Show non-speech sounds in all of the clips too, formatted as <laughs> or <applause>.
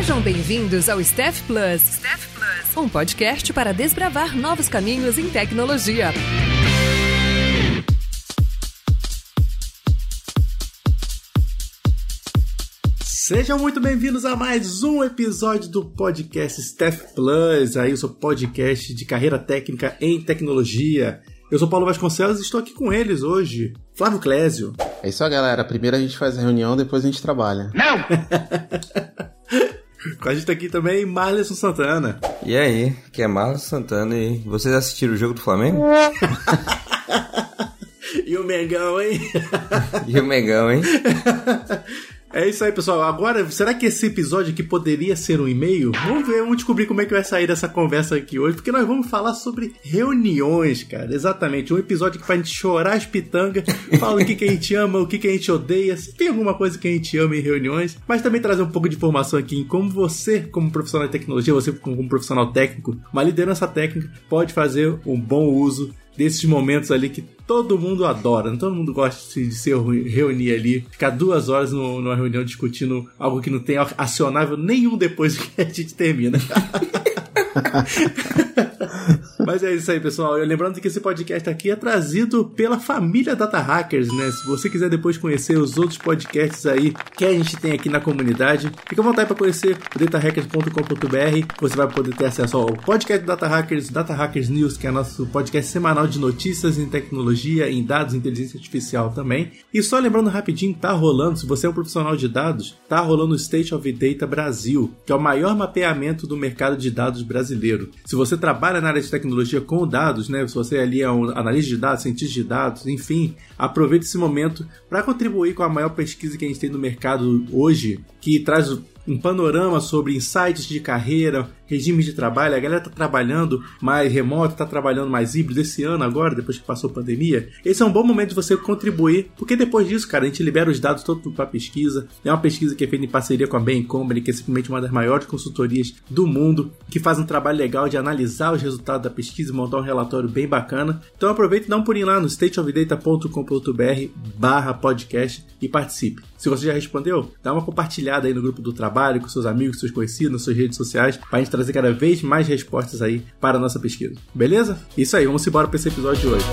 Sejam bem-vindos ao Staff Plus. Staff Plus, um podcast para desbravar novos caminhos em tecnologia. Sejam muito bem-vindos a mais um episódio do podcast Staff Plus, aí o seu podcast de carreira técnica em tecnologia. Eu sou Paulo Vasconcelos e estou aqui com eles hoje. Flávio Clésio. É isso aí, galera. Primeiro a gente faz a reunião, depois a gente trabalha. Não! <laughs> com a gente aqui também Marleson Santana. E aí, que é Marleson Santana e vocês assistiram o jogo do Flamengo? <laughs> e o Mengão, hein? <laughs> e o Mengão, hein? <laughs> É isso aí, pessoal. Agora, será que esse episódio aqui poderia ser um e-mail? Vamos ver, vamos descobrir como é que vai sair dessa conversa aqui hoje, porque nós vamos falar sobre reuniões, cara. Exatamente. Um episódio que pra gente chorar as pitangas, falar o que, que a gente ama, o que, que a gente odeia, se tem alguma coisa que a gente ama em reuniões, mas também trazer um pouco de informação aqui em como você, como profissional de tecnologia, você como profissional técnico, uma liderança técnica, pode fazer um bom uso desses momentos ali que todo mundo adora, todo mundo gosta de se reunir ali, ficar duas horas numa reunião discutindo algo que não tem acionável nenhum depois <laughs> que a gente termina. <laughs> Mas é isso aí, pessoal. Lembrando que esse podcast aqui é trazido pela família Data Hackers, né? Se você quiser depois conhecer os outros podcasts aí que a gente tem aqui na comunidade, fica à vontade para conhecer o datahackers.com.br. Você vai poder ter acesso ao podcast do Data Hackers, Data Hackers News, que é nosso podcast semanal de notícias em tecnologia, em dados, inteligência artificial também. E só lembrando rapidinho, tá rolando, se você é um profissional de dados, tá rolando o State of Data Brasil, que é o maior mapeamento do mercado de dados brasileiro. Se você trabalha na área de tecnologia, tecnologia com dados, né? Se você ali é um analista de dados, cientista de dados, enfim, aproveite esse momento para contribuir com a maior pesquisa que a gente tem no mercado hoje, que traz um panorama sobre insights de carreira, regimes de trabalho. A galera tá trabalhando mais remoto, tá trabalhando mais híbrido esse ano agora, depois que passou a pandemia. Esse é um bom momento de você contribuir, porque depois disso, cara, a gente libera os dados todos para pesquisa. É uma pesquisa que é feita em parceria com a Bain Company, que é simplesmente uma das maiores consultorias do mundo, que faz um trabalho legal de analisar os resultados da pesquisa e montar um relatório bem bacana. Então aproveita e dá um pulinho lá no stateofdata.com.br barra podcast e participe. Se você já respondeu, dá uma compartilhada aí no grupo do trabalho, com seus amigos, seus conhecidos, nas suas redes sociais, para a gente trazer cada vez mais respostas aí para a nossa pesquisa. Beleza? Isso aí, vamos embora para esse episódio de hoje.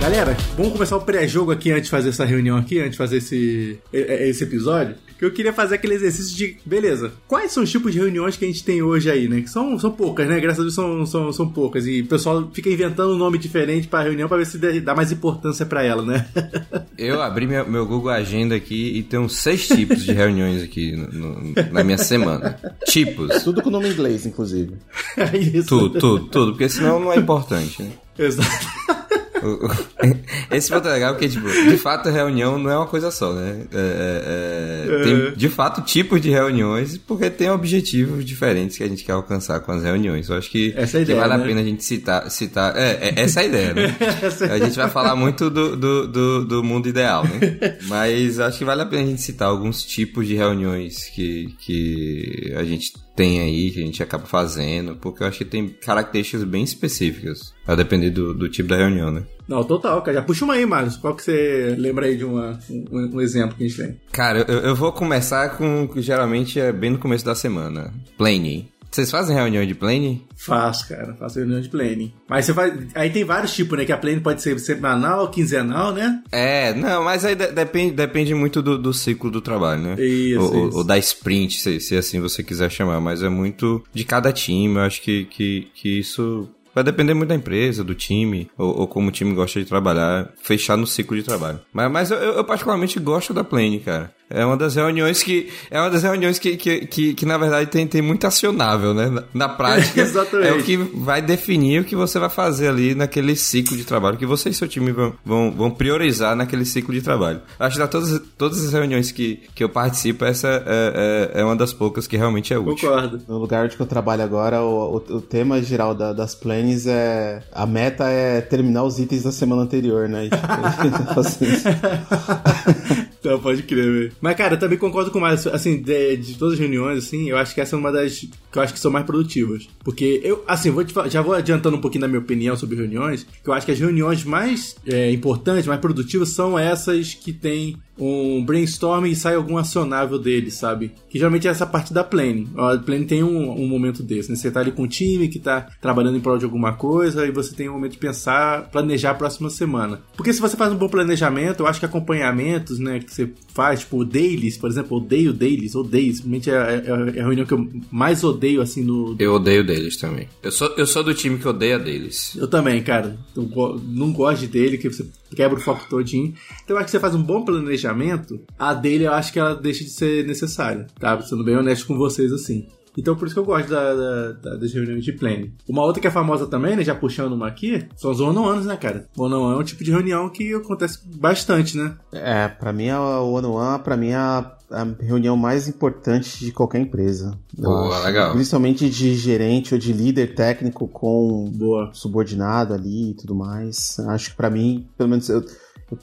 Galera, vamos começar o pré-jogo aqui antes de fazer essa reunião aqui, antes de fazer esse, esse episódio. Que eu queria fazer aquele exercício de, beleza, quais são os tipos de reuniões que a gente tem hoje aí, né? Que são, são poucas, né? Graças a Deus são, são, são poucas. E o pessoal fica inventando um nome diferente pra reunião pra ver se dá mais importância pra ela, né? <laughs> eu abri meu, meu Google Agenda aqui e tem uns seis tipos de reuniões aqui no, no, na minha semana. Tipos. Tudo com nome inglês, inclusive. <laughs> É isso. Tudo, tudo, tudo. Porque senão não é importante, né? Exato. <laughs> <laughs> Esse ponto é legal porque, tipo, de fato, a reunião não é uma coisa só, né? É, é, é, tem, de fato, tipos de reuniões, porque tem objetivos diferentes que a gente quer alcançar com as reuniões. Eu acho que, essa é a ideia, vale né? a pena a gente citar. citar é, é essa é a ideia, né? <laughs> a gente vai falar muito do, do, do, do, mundo ideal, né? Mas acho que vale a pena a gente citar alguns tipos de reuniões que, que a gente tem aí, que a gente acaba fazendo, porque eu acho que tem características bem específicas, a depender do, do tipo da reunião, né? Não, total, cara. Já puxa uma aí, Marcos. Qual que você lembra aí de uma, um, um exemplo que a gente tem? Cara, eu, eu vou começar com o que geralmente é bem no começo da semana. Planning. Vocês fazem reunião de planning? Faço, cara. Faço reunião de planning. Mas você faz. Aí tem vários tipos, né? Que a planning pode ser semanal, quinzenal, né? É, não, mas aí de depende, depende muito do, do, ciclo do trabalho, né? Isso, ou, isso. ou da sprint, se, se, assim você quiser chamar. Mas é muito de cada time. Eu acho que, que, que isso Vai depender muito da empresa, do time, ou, ou, como o time gosta de trabalhar, fechar no ciclo de trabalho. Mas, mas eu, eu, particularmente gosto da Plane, cara. É uma das reuniões que. É uma das reuniões que, que, que, que na verdade, tem, tem muito acionável, né? Na, na prática, <laughs> é o que vai definir o que você vai fazer ali naquele ciclo de trabalho, que você e seu time vão, vão, vão priorizar naquele ciclo de trabalho. Acho que da todas, todas as reuniões que, que eu participo, essa é, é, é uma das poucas que realmente é útil. Concordo. No lugar onde eu trabalho agora, o, o, o tema geral da, das planes é. A meta é terminar os itens da semana anterior, né? E, tipo, <laughs> Então, pode crer, velho. Mas, cara, eu também concordo com o Mário, assim, de, de, todas as reuniões, assim, eu acho que essa é uma das que eu acho que são mais produtivas. Porque eu, assim, vou te, já vou adiantando um pouquinho da minha opinião sobre reuniões, que eu acho que as reuniões mais é, importantes, mais produtivas, são essas que tem um brainstorm e sai algum acionável dele, sabe? Que geralmente é essa parte da planning. A planning tem um, um momento desse, né? Você tá ali com um time que tá trabalhando em prol de alguma coisa e você tem um momento de pensar, planejar a próxima semana. Porque se você faz um bom planejamento, eu acho que acompanhamentos, né, que você faz, tipo, dailies, por exemplo, odeio dailies, odeio, simplesmente é, é, é a reunião que eu mais odeio, assim, no... Eu odeio dailies também. Eu sou, eu sou do time que odeia dailies. Eu também, cara. Eu não gosto de daily, que você quebra o foco todinho. Então eu acho que você faz um bom planejamento, a dele eu acho que ela deixa de ser necessária, tá? Sendo bem honesto com vocês assim. Então por isso que eu gosto da, da, da, das reuniões de planning. Uma outra que é famosa também, né? Já puxando uma aqui, são os one-on-ones, né, cara? One-on-one é um tipo de reunião que acontece bastante, né? É, pra mim o one-on-one, pra mim é a, a, reunião mais importante de qualquer empresa. Boa, legal. Principalmente de gerente ou de líder técnico com Boa. subordinado ali e tudo mais. Acho que pra mim, pelo menos eu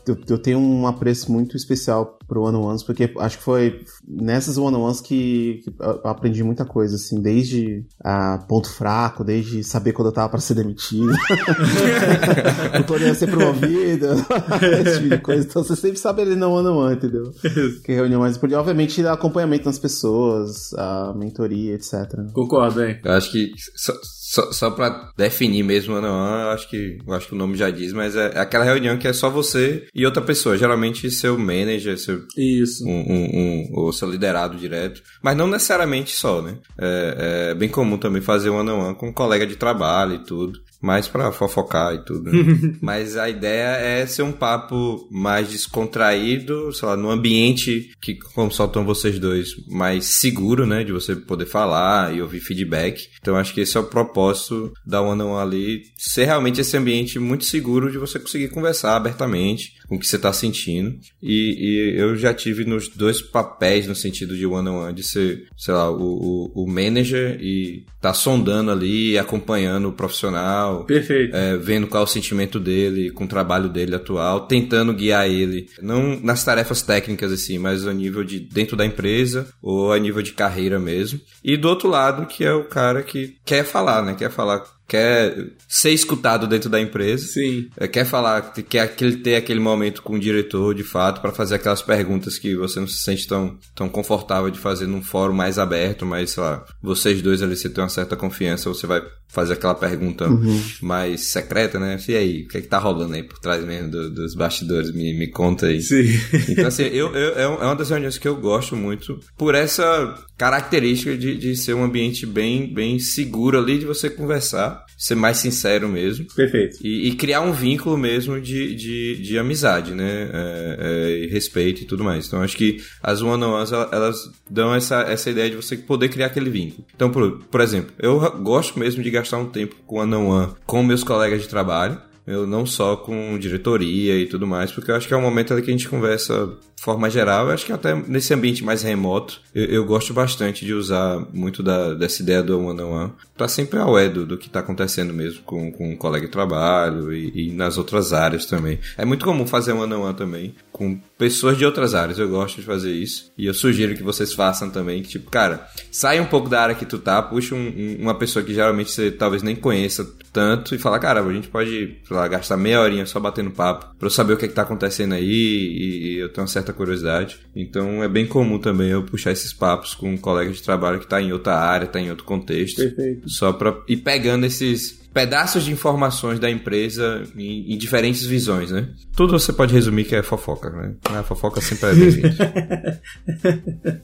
eu, eu, tenho um apreço muito especial pro One Ones, porque acho que foi nessas One Ones que, que eu aprendi muita coisa, assim, desde a ponto fraco, desde saber quando eu tava para ser demitido, <laughs> não poderia ser promovido, <laughs> esse tipo de coisa. Então você sempre sabe ali no One on One, entendeu? que reunião mais importante. Obviamente, acompanhamento das pessoas, a mentoria, etc. Concordo, hein? Eu acho que só, só, só pra definir mesmo o One, eu acho que, eu acho que o nome já diz, mas é, é aquela reunião que é só você e outra pessoa, geralmente seu manager, seu, Isso. Um, um, um, ou seu liderado direto, mas não necessariamente só, né? É, é bem comum também fazer um one on one com um colega de trabalho e tudo mais para fofocar e tudo. Né? <laughs> Mas a ideia é ser um papo mais descontraído, sei lá, num ambiente que, como só estão vocês dois, mais seguro, né? De você poder falar e ouvir feedback. Então acho que esse é o propósito da One on One ali, ser realmente esse ambiente muito seguro de você conseguir conversar abertamente com o que você está sentindo. E, e, eu já tive nos dois papéis no sentido de one on one, de ser, sei lá, o, o, o manager e tá sondando ali, acompanhando o profissional. Perfeito. É, vendo qual é o sentimento dele, com o trabalho dele atual, tentando guiar ele, não nas tarefas técnicas assim, mas a nível de dentro da empresa ou a nível de carreira mesmo. E do outro lado, que é o cara que quer falar, né? Quer falar quer ser escutado dentro da empresa. Sim. É, quer falar, quer aquele, ter aquele momento com o diretor, de fato, para fazer aquelas perguntas que você não se sente tão, tão confortável de fazer num fórum mais aberto, mas, sei lá, vocês dois ali, você tem uma certa confiança, você vai fazer aquela pergunta uhum. mais secreta, né? E aí, o que é que tá rolando aí por trás mesmo do, dos bastidores? Me, me conta aí. Sim. Então, assim, eu, eu, é, é uma das reuniões que eu gosto muito por essa característica de, de ser um ambiente bem, bem seguro ali de você conversar, ser mais sincero mesmo. Perfeito. E, e criar um vínculo mesmo de, de, de amizade, né? É, é, respeito e tudo mais. Então acho que as one-on-ones elas dão essa, essa ideia de você poder criar aquele vínculo. Então, por, por exemplo, eu gosto mesmo de gastar um tempo com one-on-one com meus colegas de trabalho eu não só com diretoria e tudo mais, porque eu acho que é um momento ali que a gente conversa forma geral, eu acho que até nesse ambiente mais remoto, eu, eu gosto bastante de usar muito da, dessa ideia do one on one para sempre ao do, do que está acontecendo mesmo com, com um colega de trabalho e, e, nas outras áreas também. É muito comum fazer one on one também com pessoas de outras áreas, eu gosto de fazer isso e eu sugiro que vocês façam também, que tipo, cara, sai um pouco da área que tu tá, puxa um, um, uma pessoa que geralmente você talvez nem conheça tanto e fala, cara, a gente pode lá, gastar meia horinha só batendo papo pra eu saber o que, é que tá acontecendo aí e, eu tenho uma certa curiosidade. Então é bem comum também eu puxar esses papos com um colega de trabalho que tá em outra área, tá em outro contexto. Perfeito. Só pra ir pegando esses pedaços de informações da empresa em, em, diferentes visões, né? Tudo você pode resumir que é fofoca, né? A fofoca sempre é bem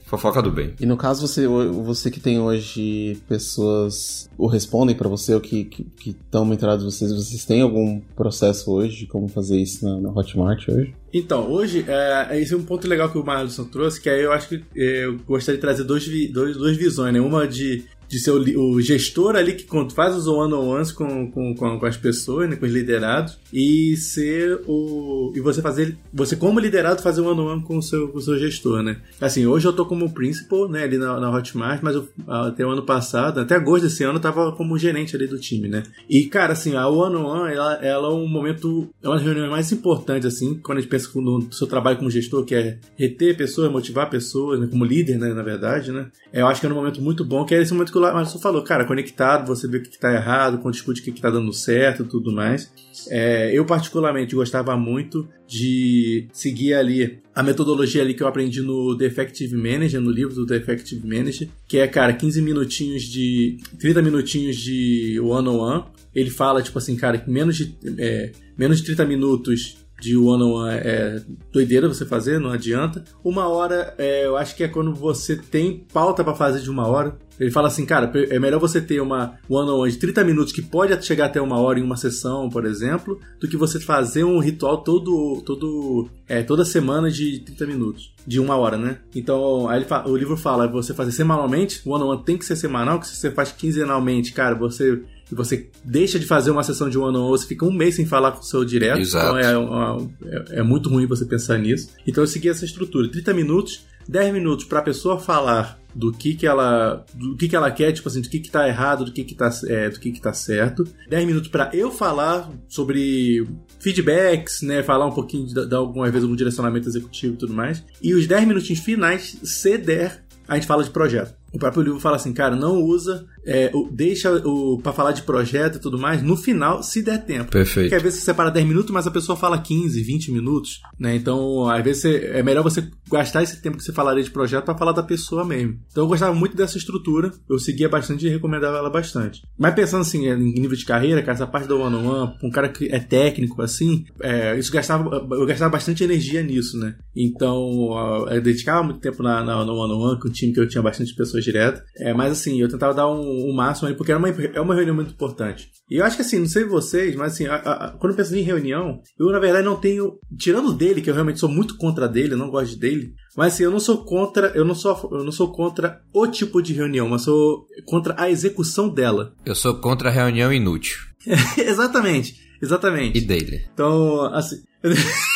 <laughs> fofoca do bem. E no caso, você, você que tem hoje pessoas ou respondem para você ou que estão que, mentirados vocês, vocês têm algum processo hoje de como fazer isso na, na Hotmart hoje? Então, hoje, é, esse é um ponto legal que o Marlon trouxe, que aí eu acho que é, eu gostaria de trazer dois, dois, duas visões, né? Uma de de ser o, o gestor ali que faz os one-on-ones com, com, com, com, as pessoas, né, com os liderados, e ser o. E você fazer. Você, como liderado, fazer um one-on-one com o seu, com o seu gestor, né? Assim, hoje eu tô como principal, né, ali na, na Hotmart, mas eu, até o ano passado, até agosto desse ano, eu tava como gerente ali do time, né? E, cara, assim, a one-on-one, ela, ela é um momento. É uma das reuniões mais importantes, assim, quando a gente pensa no seu trabalho como gestor, que é reter pessoas, motivar pessoas, né, como líder, né, na verdade, né? Eu acho que é um momento muito bom, que é esse momento que o Marcelo falou, cara, conectado, você vê o que está errado, discute o que está dando certo tudo mais. É, eu, particularmente, gostava muito de seguir ali a metodologia ali que eu aprendi no The Effective Manager, no livro do The Effective Manager, que é, cara, 15 minutinhos de. 30 minutinhos de one-on-one. -on -one. Ele fala, tipo assim, cara, que menos de, é, menos de 30 minutos de one-on-one é doideira você fazer, não adianta. Uma hora, é, eu acho que é quando você tem pauta para fazer de uma hora. Ele fala assim, cara, é melhor você ter uma one-on-one de 30 minutos que pode chegar até uma hora em uma sessão, por exemplo, do que você fazer um ritual todo, todo, é, toda semana de 30 minutos, de uma hora, né? Então, aí fala, o livro fala, você fazer semanalmente, o one-on-one tem que ser semanal, que se você faz quinzenalmente, cara, você e você deixa de fazer uma sessão de one on one, você fica um mês sem falar com o seu direto. Exato. Então é, é, é, muito ruim você pensar nisso. Então eu segui essa estrutura: 30 minutos, 10 minutos para a pessoa falar do que que ela do que que ela quer, tipo assim, do que que tá errado, do que que tá, é, do que que tá certo. 10 minutos para eu falar sobre feedbacks, né, falar um pouquinho, dar alguma vez algum direcionamento executivo e tudo mais. E os 10 minutinhos finais, se der, a gente fala de projeto. O próprio livro fala assim, cara, não usa, é, deixa o para falar de projeto e tudo mais no final, se der tempo. Perfeito. Porque às vezes você separa 10 minutos, mas a pessoa fala 15, 20 minutos, né? Então, às vezes você, é melhor você gastar esse tempo que você falaria de projeto para falar da pessoa mesmo. Então, eu gostava muito dessa estrutura, eu seguia bastante e recomendava ela bastante. Mas pensando assim, em nível de carreira, cara, essa parte do one-on-one, um cara que é técnico assim, é, isso gastava, eu gastava bastante energia nisso, né? Então, eu dedicava muito tempo na, na, no one-on-one com o time que eu tinha bastante pessoas direto. É, mas assim, eu tentava dar um, um máximo aí, porque era uma, é uma reunião muito importante. E eu acho que assim, não sei vocês, mas assim, a, a, quando eu penso em reunião, eu na verdade não tenho. Tirando dele, que eu realmente sou muito contra dele, eu não gosto dele. Mas assim, eu não sou contra, eu não sou, eu não sou contra o tipo de reunião, mas sou contra a execução dela. <laughs> Eu sou contra a reunião inútil. <laughs> exatamente, exatamente. E dele. Então, assim. <laughs>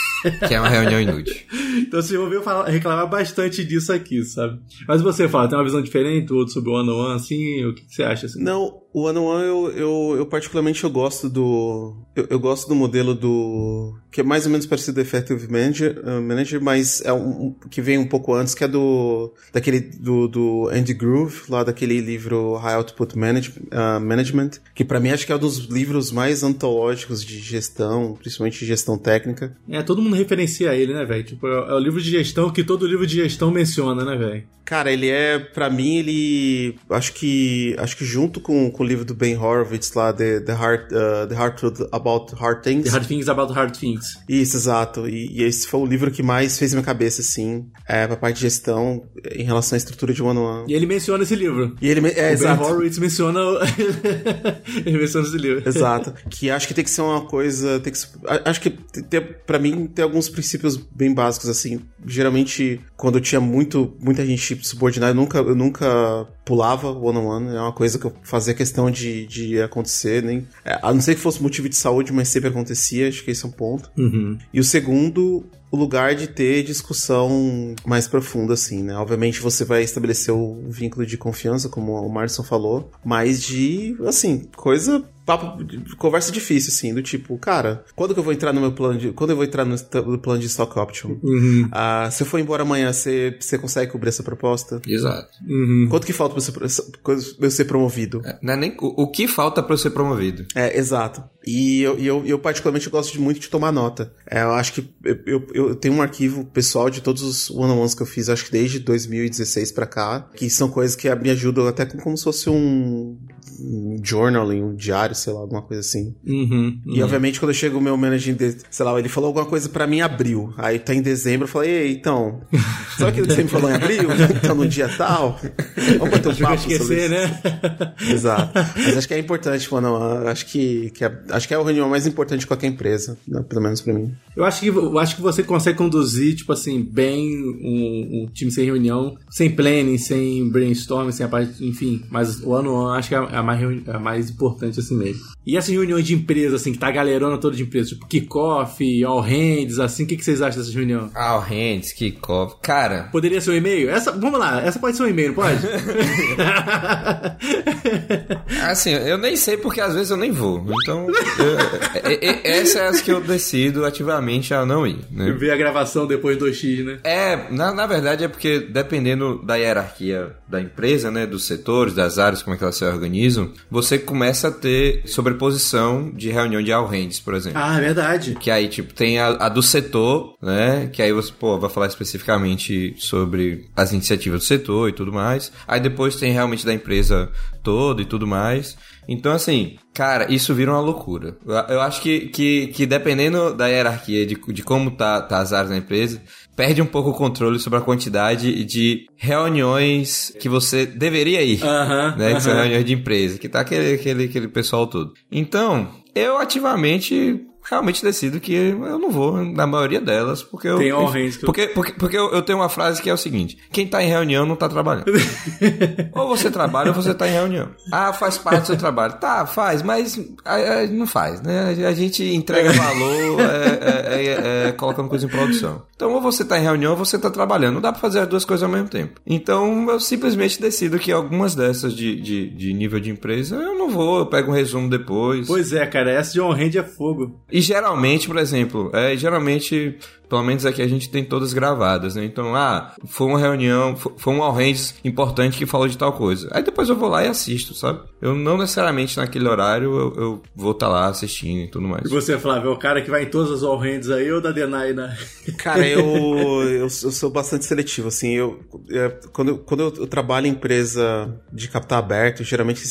que é uma reunião inútil. então você ouviu falar, reclamar bastante disso aqui, sabe? Mas você fala, tem uma visão diferente, outro sobre o one on one, assim, o que você acha? Assim? Não, o one on one eu, eu, eu, particularmente eu gosto do eu, eu, gosto do modelo do que é mais ou menos parecido do Effective Manager, uh, Manager mas é um, que vem um pouco antes, que é do daquele do, do Andy Groove, lá daquele livro High Output Manage, uh, Management, que para mim acho que é um dos livros mais antológicos de gestão, principalmente de gestão técnica. É, todo mundo referencia ele, né, velho? Tipo, é, é o livro de gestão que todo livro de gestão menciona, né, velho? Cara, ele é, para mim, ele acho que acho que junto com, com livro do Ben Horowitz lá, The, the, Hard, uh, the Hard Truth About Hard Things. The Hard Things About Hard Things. Isso, exato. E, e esse foi o livro que mais fez minha cabeça, assim, é, pra parte de gestão em relação à estrutura de one-on-one. E ele menciona esse livro. E ele, é, o exato. Ben Horowitz menciona... <laughs> ele menciona esse livro. Exato. Que acho que tem que ser uma coisa... Tem que, acho que, tem, pra mim, tem alguns princípios bem básicos, assim. Geralmente, quando eu tinha muito, muita gente subordinada, eu nunca, eu nunca pulava one-on-one. É uma coisa que eu fazia questão de de, acontecer, nem. É, a não ser que fosse motivo de saúde, mas sempre acontecia, acho que esse é um ponto. Uhum. E o segundo, o lugar de ter discussão mais profunda, assim, né? Obviamente você vai estabelecer o vínculo de confiança, como o Marson falou, mas de, assim, coisa papo, conversa difícil, assim, do tipo, cara, quando que eu vou entrar no meu plano de. Quando eu vou entrar no, no plano de stock option? Uhum. Ah, se eu for embora amanhã, você, você consegue cobrir essa proposta? Exato. Uhum. Quanto que falta pra você, pra eu ser promovido? É, não é nem o, o que falta para eu ser promovido. É, exato. E eu, eu, eu particularmente gosto de muito de tomar nota. É, eu acho que eu, eu, eu, tenho um arquivo pessoal de todos os one-on-ones que eu fiz, acho que desde 2016 para cá, que são coisas que me ajudam até como se fosse um, um journaling, um diário, sei lá, alguma coisa assim. Uhum, uhum. E obviamente quando chega o meu manager, sei lá, ele falou alguma coisa para mim em abril. Aí tá em dezembro, eu falei, ei, então, <laughs> sabe aquilo que você me falou em abril? então no dia tal? <laughs> Vamos bater um papo esquecer, né? <laughs> Exato. Mas acho que é importante, mano, acho que, que é, acho que é a reunião mais importante de qualquer empresa, né? pelo menos para mim. Eu acho que, eu acho que você consegue conduzir, tipo assim, bem um, um time sem reunião, sem planning, sem brainstorming, sem a parte, enfim. Mas o ano on acho que é a mais, a mais importante assim mesmo. E essas reuniões de empresa, assim, que tá a galerona toda de empresa, tipo kickoff, all hands, assim, o que, que vocês acham dessas reuniões? All hands, kickoff, cara. Poderia ser um e-mail? Essa, vamos lá, essa pode ser um e-mail, não pode? <laughs> assim, eu nem sei porque às vezes eu nem vou. Então, eu, eu, essa é as que eu decido ativamente a não ir. Né? Ver a gravação depois do X, né? É, na, na verdade é porque dependendo da hierarquia da empresa, né, dos setores, das áreas, como é que elas se organizam, você começa a ter sobreposição de reunião de all hands, por exemplo. Ah, é verdade. Que aí, tipo, tem a, a do setor, né, que aí você, pô, vai falar especificamente sobre as iniciativas do setor e tudo mais. Aí depois tem realmente da empresa toda e tudo mais. Então, assim, cara, isso vira uma loucura. Eu acho que, que, que dependendo da hierarquia, de, de como tá, tá as áreas da empresa, perde um pouco o controle sobre a quantidade de reuniões que você deveria ir. Né? Que são reuniões de empresa, que tá aquele, aquele, aquele pessoal todo. Então, eu ativamente realmente decido que eu não vou na maioria delas, porque eu. Tem que eu... Porque, porque, porque eu, eu, tenho uma frase que é o seguinte: quem tá em reunião não tá trabalhando. <laughs> ou você trabalha ou você tá em reunião. Ah, faz parte do seu trabalho. Tá, faz, mas a, a, não faz, né? A gente entrega valor é, é, é, colocando coisa em produção. Então, ou você tá em reunião ou você tá trabalhando. Não dá pra fazer as duas coisas ao mesmo tempo. Então, eu simplesmente decido que algumas dessas de, de, de nível de empresa eu não vou, eu pego um resumo depois. Pois é, cara, essa de on-hand é fogo. E geralmente, por exemplo, é, geralmente pelo menos aqui a gente tem todas gravadas, né? Então, ah, foi uma reunião, foi um all-hands importante que falou de tal coisa. Aí depois eu vou lá e assisto, sabe? Eu não necessariamente naquele horário eu, eu vou estar tá lá assistindo e tudo mais. E você, Flávio, é o cara que vai em todas as all-hands aí ou da Denai, né? Cara, eu, <laughs> eu, eu, sou bastante seletivo, assim, eu, é, quando, eu, quando eu trabalho em empresa de capital aberto, geralmente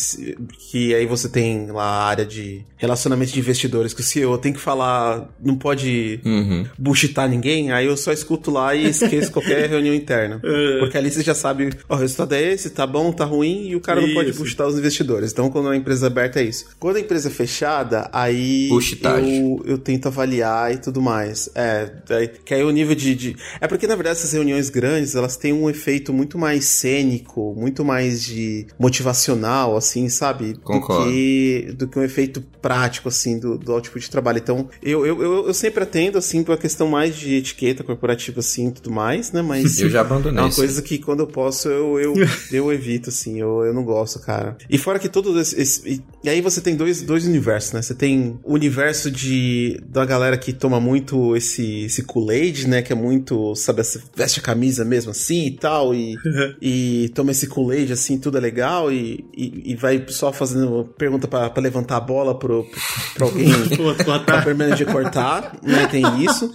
que aí você tem lá a área de relacionamento de investidores, que o CEO tem que falar, não pode uhum. buchitar ninguém, aí eu só escuto lá e esqueço qualquer <laughs> reunião interna. Porque ali você já sabe, ó, o resultado é esse, tá bom, tá ruim, e o cara não pode buchitar os investidores. Então, quando a empresa aberta é isso. Quando a empresa é fechada, aí eu, eu tento avaliar e tudo mais. É, é, que aí o nível de, de, É porque, na verdade, essas reuniões grandes, elas têm um efeito muito mais cênico, muito mais de motivacional, assim, sabe? Concordo. Do que, do que um efeito prático, assim, do, do output de trabalho. Então, eu, eu, eu, eu sempre atendo, assim, pra questão mais de etiqueta corporativa, assim, e tudo mais, né? Mas... eu já abandonei É uma coisa que, quando eu posso, eu, eu, <laughs> eu evito, assim, eu, eu não gosto, cara. E fora que todo esse... esse e aí você tem dois, dois universos, né? Você tem o universo de da galera que toma muito esse, esse Kool-Aid, né? Que é muito, sabe, veste a camisa mesmo assim e tal, e, <laughs> e toma esse Kool-Aid assim, tudo é legal, e, e, e vai só fazendo pergunta pra, pra levantar a bola pro, pra alguém <laughs> pra de cortar, né? Tem isso.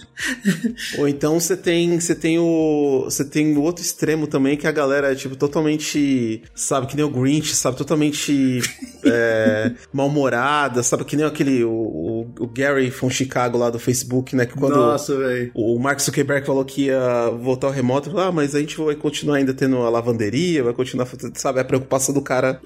<laughs> Ou então você tem, você tem o você tem o outro extremo também, que a galera é tipo totalmente, sabe, que nem o Grinch, sabe, totalmente <laughs> é, mal-humorada, sabe, que nem aquele, o, o, o Gary from Chicago lá do Facebook, né, que quando Nossa, o, o Mark Zuckerberg falou que ia voltar ao remoto, falou, ah, mas a gente vai continuar ainda tendo a lavanderia, vai continuar, sabe, a preocupação do cara,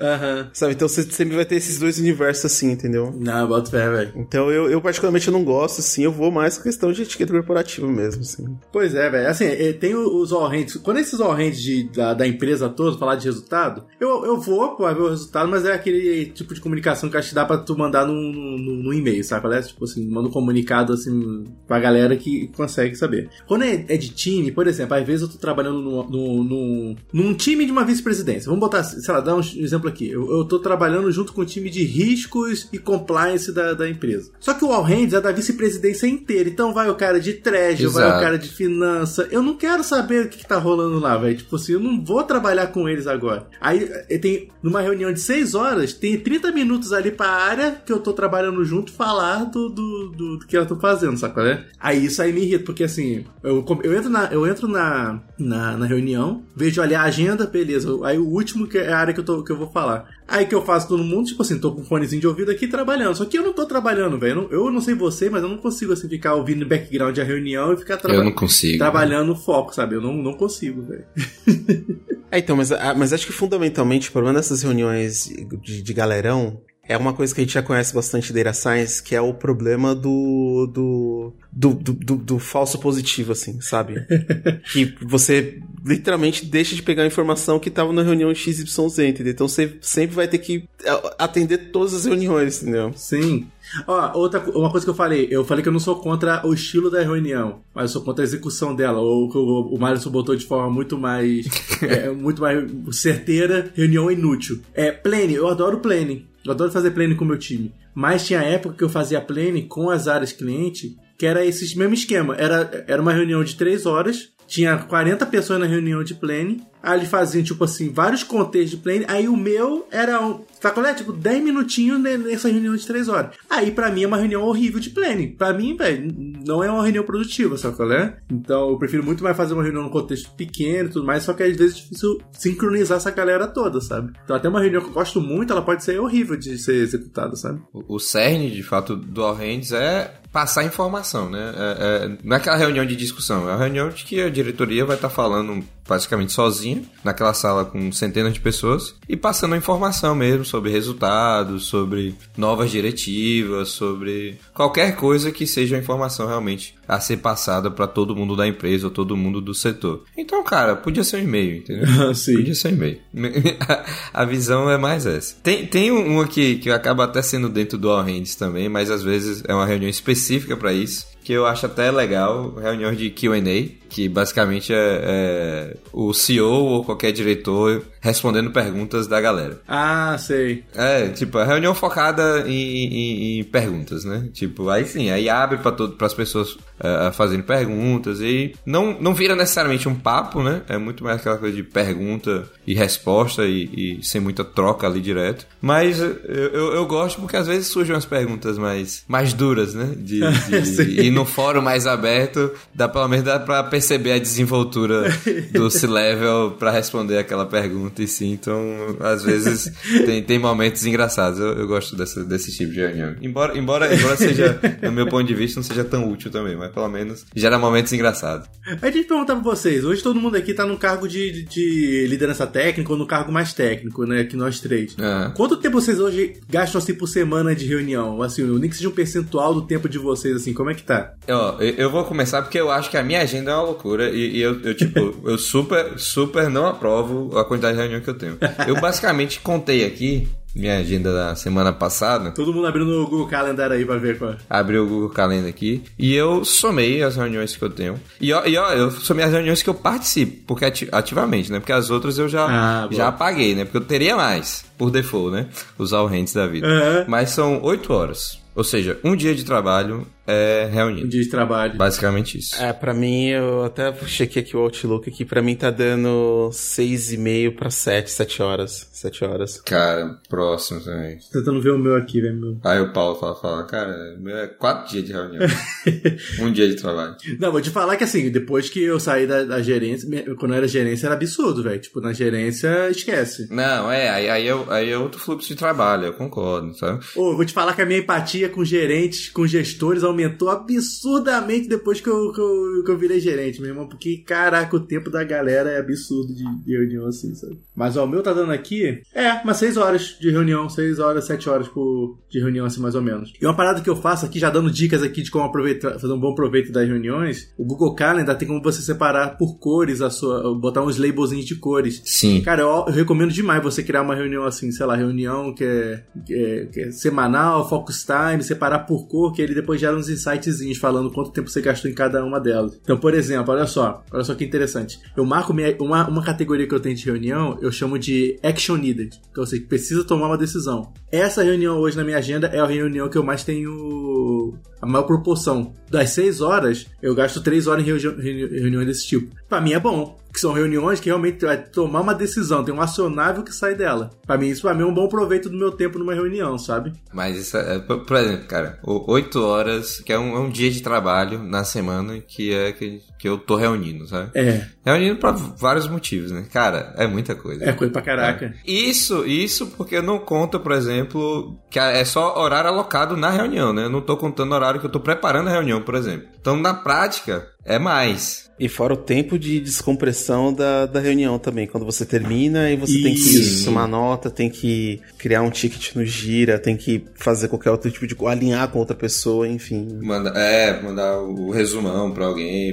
sabe, então você sempre vai ter esses dois universos assim, entendeu? Não, bota fé, velho. Então eu, eu particularmente não gosto, assim, eu vou mais com questão de etiqueta corporativa mesmo, assim. Pois é, velho. Assim, eh, tem os all-hands. Quando esses all-hands da, da empresa toda falar de resultado, eu, eu vou pra ver o resultado, mas é aquele tipo de comunicação que acho que dá pra tu mandar no e-mail, sabe? é? Tipo assim, manda um comunicado assim pra galera que consegue saber. Quando é, é de time, por exemplo, às vezes eu tô trabalhando no, no, no- num time de uma vice-presidência. Vamos botar, sei lá, dar um exemplo aqui. Eu, eu tô trabalhando junto com o time de riscos e compliance da, da empresa. Só que o All Hands é da vice-presidência inteira. Então vai o cara de treasure, vai o Exato. cara de finança. Eu não quero saber o que, que tá rolando lá, velho. Tipo assim, eu não vou trabalhar com eles agora. Aí eh, tem, numa reunião de 6 horas, tem 30 minutos ali pra área que eu tô trabalhando junto falar do, do, do, do que eu tô fazendo, sabe qual é? Aí isso aí me irrita, porque assim, eu, eu entro, na, eu entro na, na, na reunião, vejo ali a agenda, beleza. Aí o último que é a área que eu, tô, que eu vou falar. Aí que eu faço todo mundo, tipo assim, tô com um fonezinho de ouvido aqui trabalhando. Só que eu não tô trabalhando, velho. Eu não- Eu não sei você, mas eu não consigo assim ficar ouvindo no background a reunião e ficar Eu trabalhando não consigo. trabalhando no foco, sabe? Eu não, não consigo, velho. <laughs> É, então, mas, mas acho que fundamentalmente o problema dessas reuniões de, de galerão é uma coisa que a gente já conhece bastante da Data Science, que é o problema do do, do, do, do, do falso positivo, assim, sabe? <laughs> que você literalmente deixa de pegar a informação que estava na reunião XYZ, entendeu? Então você sempre vai ter que é, atender todas as reuniões, entendeu? Sim. Ó, outra uma coisa que eu falei, eu falei que eu não sou contra o estilo da reunião, mas eu sou contra a execução dela. Ou que o, o Mário botou de forma muito mais <laughs> é, muito mais certeira, reunião inútil. É, planning, eu adoro planning. Eu adoro fazer planning com o meu time. Mas tinha época que eu fazia planning com as áreas cliente, que era esse mesmo esquema. Era, era uma reunião de três horas, tinha 40 pessoas na reunião de planning, Aí eles faziam, tipo assim, vários contextos de plane. Aí o meu era um. Sabe qual é? Tipo, 10 minutinhos nessa reunião de 3 horas. Aí, pra mim, é uma reunião horrível de plane. Pra mim, velho, não é uma reunião produtiva, sabe qual é? Então, eu prefiro muito mais fazer uma reunião num contexto pequeno e tudo mais, só que às vezes é difícil sincronizar essa galera toda, sabe? Então, até uma reunião que eu gosto muito, ela pode ser horrível de ser executada, sabe? O, o cerne, de fato, do All Hands é passar informação, né? É, é, não é aquela reunião de discussão, é a reunião de que a diretoria vai estar tá falando praticamente sozinha, naquela sala com centenas de pessoas, e passando a informação mesmo sobre resultados, sobre novas diretivas, sobre qualquer coisa que seja informação realmente a ser passada para todo mundo da empresa ou todo mundo do setor. Então, cara, podia ser um e-mail, entendeu? <laughs> Sim. Podia ser um e-mail. <laughs> a visão é mais essa. Tem, tem um aqui que acaba até sendo dentro do All Hands também, mas às vezes é uma reunião específica para isso, que eu acho até legal, reunião de Q&A, que basicamente é, é, o CEO ou qualquer diretor respondendo perguntas da galera. Ah, sei. É, tipo, a reunião focada em, em, em perguntas, né? Tipo, aí sim, aí abre para as pessoas uh, fazendo perguntas e não, não vira necessariamente um papo, né? É muito mais aquela coisa de pergunta e resposta e, e sem muita troca ali direto. Mas eu, eu, eu, gosto porque às vezes surgem umas perguntas mais, mais duras, né? De, de <laughs> no fórum mais aberto, dá pelo menos dá pra perceber a desenvoltura do <laughs> C-Level para responder aquela pergunta e sim. Então, às vezes, tem, tem momentos engraçados. Eu, eu gosto dessa, desse tipo de reunião. Embora, embora, embora seja, no meu ponto de vista, não seja tão útil também, mas pelo menos gera momentos engraçados. A gente perguntar pra vocês, hoje todo mundo aqui tá no cargo de, de liderança técnica ou no cargo mais técnico, né? Que nós três. Uhum. Quanto tempo vocês hoje gastam assim por semana de reunião? Assim, nem que seja um percentual do tempo de vocês, assim, como é que tá? Ó, eu, eu vou começar porque eu acho que a minha agenda é uma loucura e, e eu, eu, tipo, <laughs> eu super, super não aprovo a quantidade de reunião que eu tenho. Eu basicamente contei aqui minha agenda da semana passada. Todo mundo abriu no Google Calendar aí pra ver qual. Abriu o Google Calendar aqui. E eu somei as reuniões que eu tenho. E ó, e ó eu somei as reuniões que eu participo, porque ativamente, né? Porque as outras eu já, ah, já apaguei, né? Porque eu teria mais, por default, né? Usar o Hands da vida. Uhum. Mas são oito horas. Ou seja, um dia de trabalho é reunido. Um dia de trabalho. Basicamente isso. É, pra mim, eu até chequei aqui o Outlook aqui, pra mim tá dando 6,5 pra 7, 7 horas. 7 horas. Cara, próximo também. Tô tentando ver o meu aqui, velho. Aí o Paulo fala, fala, cara, meu é 4 dias de reunião. <laughs> um dia de trabalho. Não, vou te falar que assim, depois que eu saí da, da gerência, quando eu era gerência era absurdo, velho. Tipo, na gerência, esquece. Não, é, aí, aí, é, aí é outro fluxo de trabalho, eu concordo, sabe? Ô, vou te falar que a minha empatia com gerentes, com gestores aumentou absurdamente depois que eu, que eu, que eu virei gerente, meu irmão. Porque, caraca, o tempo da galera é absurdo de, de reunião assim, sabe? Mas ó, o meu tá dando aqui, é, umas 6 horas de reunião, 6 horas, 7 horas por, de reunião, assim, mais ou menos. E uma parada que eu faço aqui, já dando dicas aqui de como aproveitar, fazer um bom proveito das reuniões, o Google Calendar tem como você separar por cores a sua, botar uns labelzinhos de cores. Sim. Cara, eu, eu recomendo demais você criar uma reunião assim, sei lá, reunião que é, que é, que é semanal, focus time, separar por cor, que ele depois gera uns insightzinhos falando quanto tempo você gastou em cada uma delas. Então, por exemplo, olha só, olha só que interessante. Eu marco minha, uma, uma categoria que eu tenho de reunião, eu chamo de action needed, sei que precisa tomar uma decisão. Essa reunião hoje na minha agenda é a reunião que eu mais tenho a maior proporção. Das 6 horas, eu gasto 3 horas em reuniões desse tipo. Pra mim é bom que são reuniões que realmente vai tomar uma decisão, tem um acionável que sai dela. Para mim, isso para mim é um bom proveito do meu tempo numa reunião, sabe? Mas isso é, por exemplo, cara, oito horas, que é um, é um, dia de trabalho na semana que é que, que eu tô reunindo, sabe? É. Reunindo para vários motivos, né? Cara, é muita coisa. É coisa pra caraca. É. Isso, isso porque não conta, por exemplo, que é só horário alocado na reunião, né? Eu não tô contando horário que eu tô preparando a reunião, por exemplo. Então, na prática, é mais. E fora o tempo de descompressão da, da reunião também. Quando você termina e você Isso. tem que tomar nota, tem que criar um ticket no gira, tem que fazer qualquer outro tipo de. alinhar com outra pessoa, enfim. Manda, é, mandar o resumão pra alguém.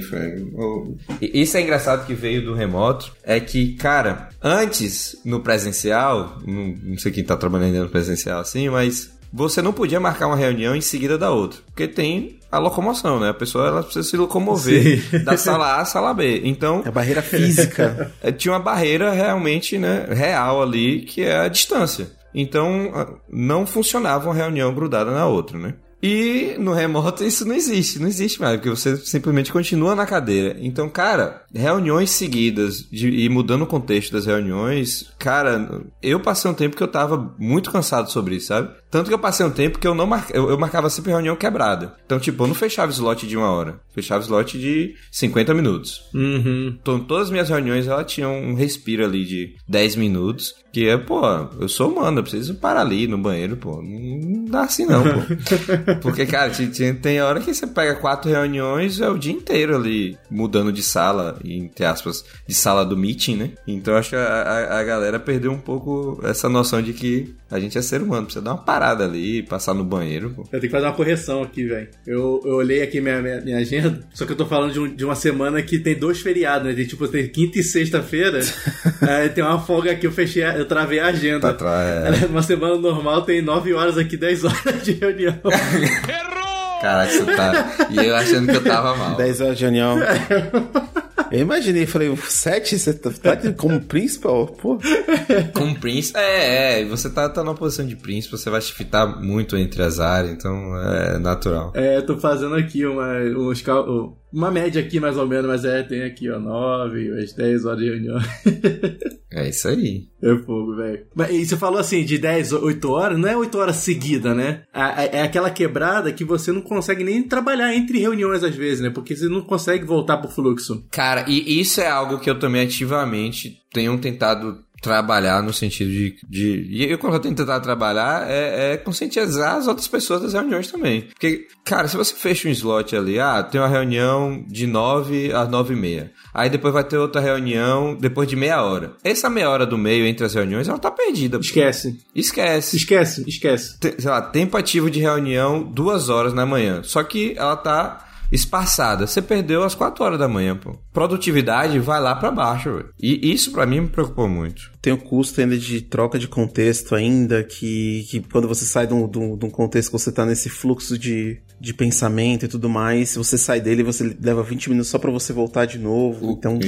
Isso é engraçado que veio do remoto. É que, cara, antes no presencial, não, não sei quem tá trabalhando no presencial assim, mas você não podia marcar uma reunião em seguida da outra. Porque tem a locomoção, né? A pessoa ela precisa se locomover Sim. da sala A à sala B. Então. É a barreira física. <laughs> É, tinha uma barreira realmente, né, real ali, que é a distância. Então, não funcionava uma reunião grudada na outra, né? E no remoto <laughs> isso não existe, não existe mais, porque você simplesmente continua na cadeira. Então, cara, reuniões seguidas de, e mudando o contexto das reuniões, cara, eu passei um tempo que eu tava muito cansado sobre isso, sabe? Tanto que eu passei um tempo que eu não mar... eu, eu marcava sempre reunião quebrada. Então, tipo, eu não fechava slot de uma hora. Fechava slot de 50 minutos. Uhum. Então, todas as minhas reuniões, ela tinha um respiro ali de 10 minutos. Que é, pô, eu sou humano, eu preciso parar ali no banheiro, pô. Não dá assim não, pô. <laughs> Porque, cara, tem, hora que você pega quatro reuniões, é o dia inteiro ali, mudando de sala, entre aspas, de sala do meeting, né? Então, acho que a, a, a galera perdeu um pouco essa noção de que a gente é ser humano, precisa dar uma parada ali, passar no banheiro. Pô. Eu tenho que fazer uma correção aqui, velho. Eu, eu olhei aqui minha, minha, minha, agenda, só que eu tô falando de, um, de uma semana que tem dois feriados, né? Tem, tipo, tem quinta e sexta-feira. <laughs> é, tem uma folga aqui, eu fechei, eu travei a agenda. Tá atrás, é. <laughs> Uma semana normal tem 9 horas aqui, 10 horas de reunião. Errou! <laughs> Caraca, você tá. E eu achando que eu tava mal. <laughs> 10 horas de reunião. Eu imaginei, falei, sete, você tá, tá como príncipe, ó, pô. Como príncipe, é, é, você tá, tá numa posição de príncipe, você vai fitar muito entre as áreas, então é natural. É, tô fazendo aqui uma, uns, uma média aqui mais ou menos, mas é, tem aqui, ó, nove, umas dez horas de reunião. <laughs> é isso aí. É fogo, velho. E você falou assim, de 10, 8 horas, não é 8 horas seguida, né? É aquela quebrada que você não consegue nem trabalhar entre reuniões às vezes, né? Porque você não consegue voltar pro fluxo. Cara, e isso é algo que eu também ativamente tenho tentado trabalhar no sentido de. de e eu, quando eu tento tentar trabalhar, é, é, conscientizar as outras pessoas das reuniões também. Porque, cara, se você fecha um slot ali, ah, tem uma reunião de 9 às 9 e meia. Aí depois vai ter outra reunião depois de meia hora. Essa meia hora do meio entre as reuniões, ela tá perdida. Esquece. Esquece. Esquece, esquece. Tem, sei lá, tempo ativo de reunião, duas horas na manhã. Só que ela tá espaçada. Você perdeu às 4 horas da manhã, pô. Produtividade vai lá para baixo, véio. E isso para mim me preocupou muito. Tem o custo ainda de troca de contexto ainda, que, que quando você sai de um, de um contexto que você tá nesse fluxo de, de pensamento e tudo mais, se você sai dele, você leva 20 minutos só para você voltar de novo. então,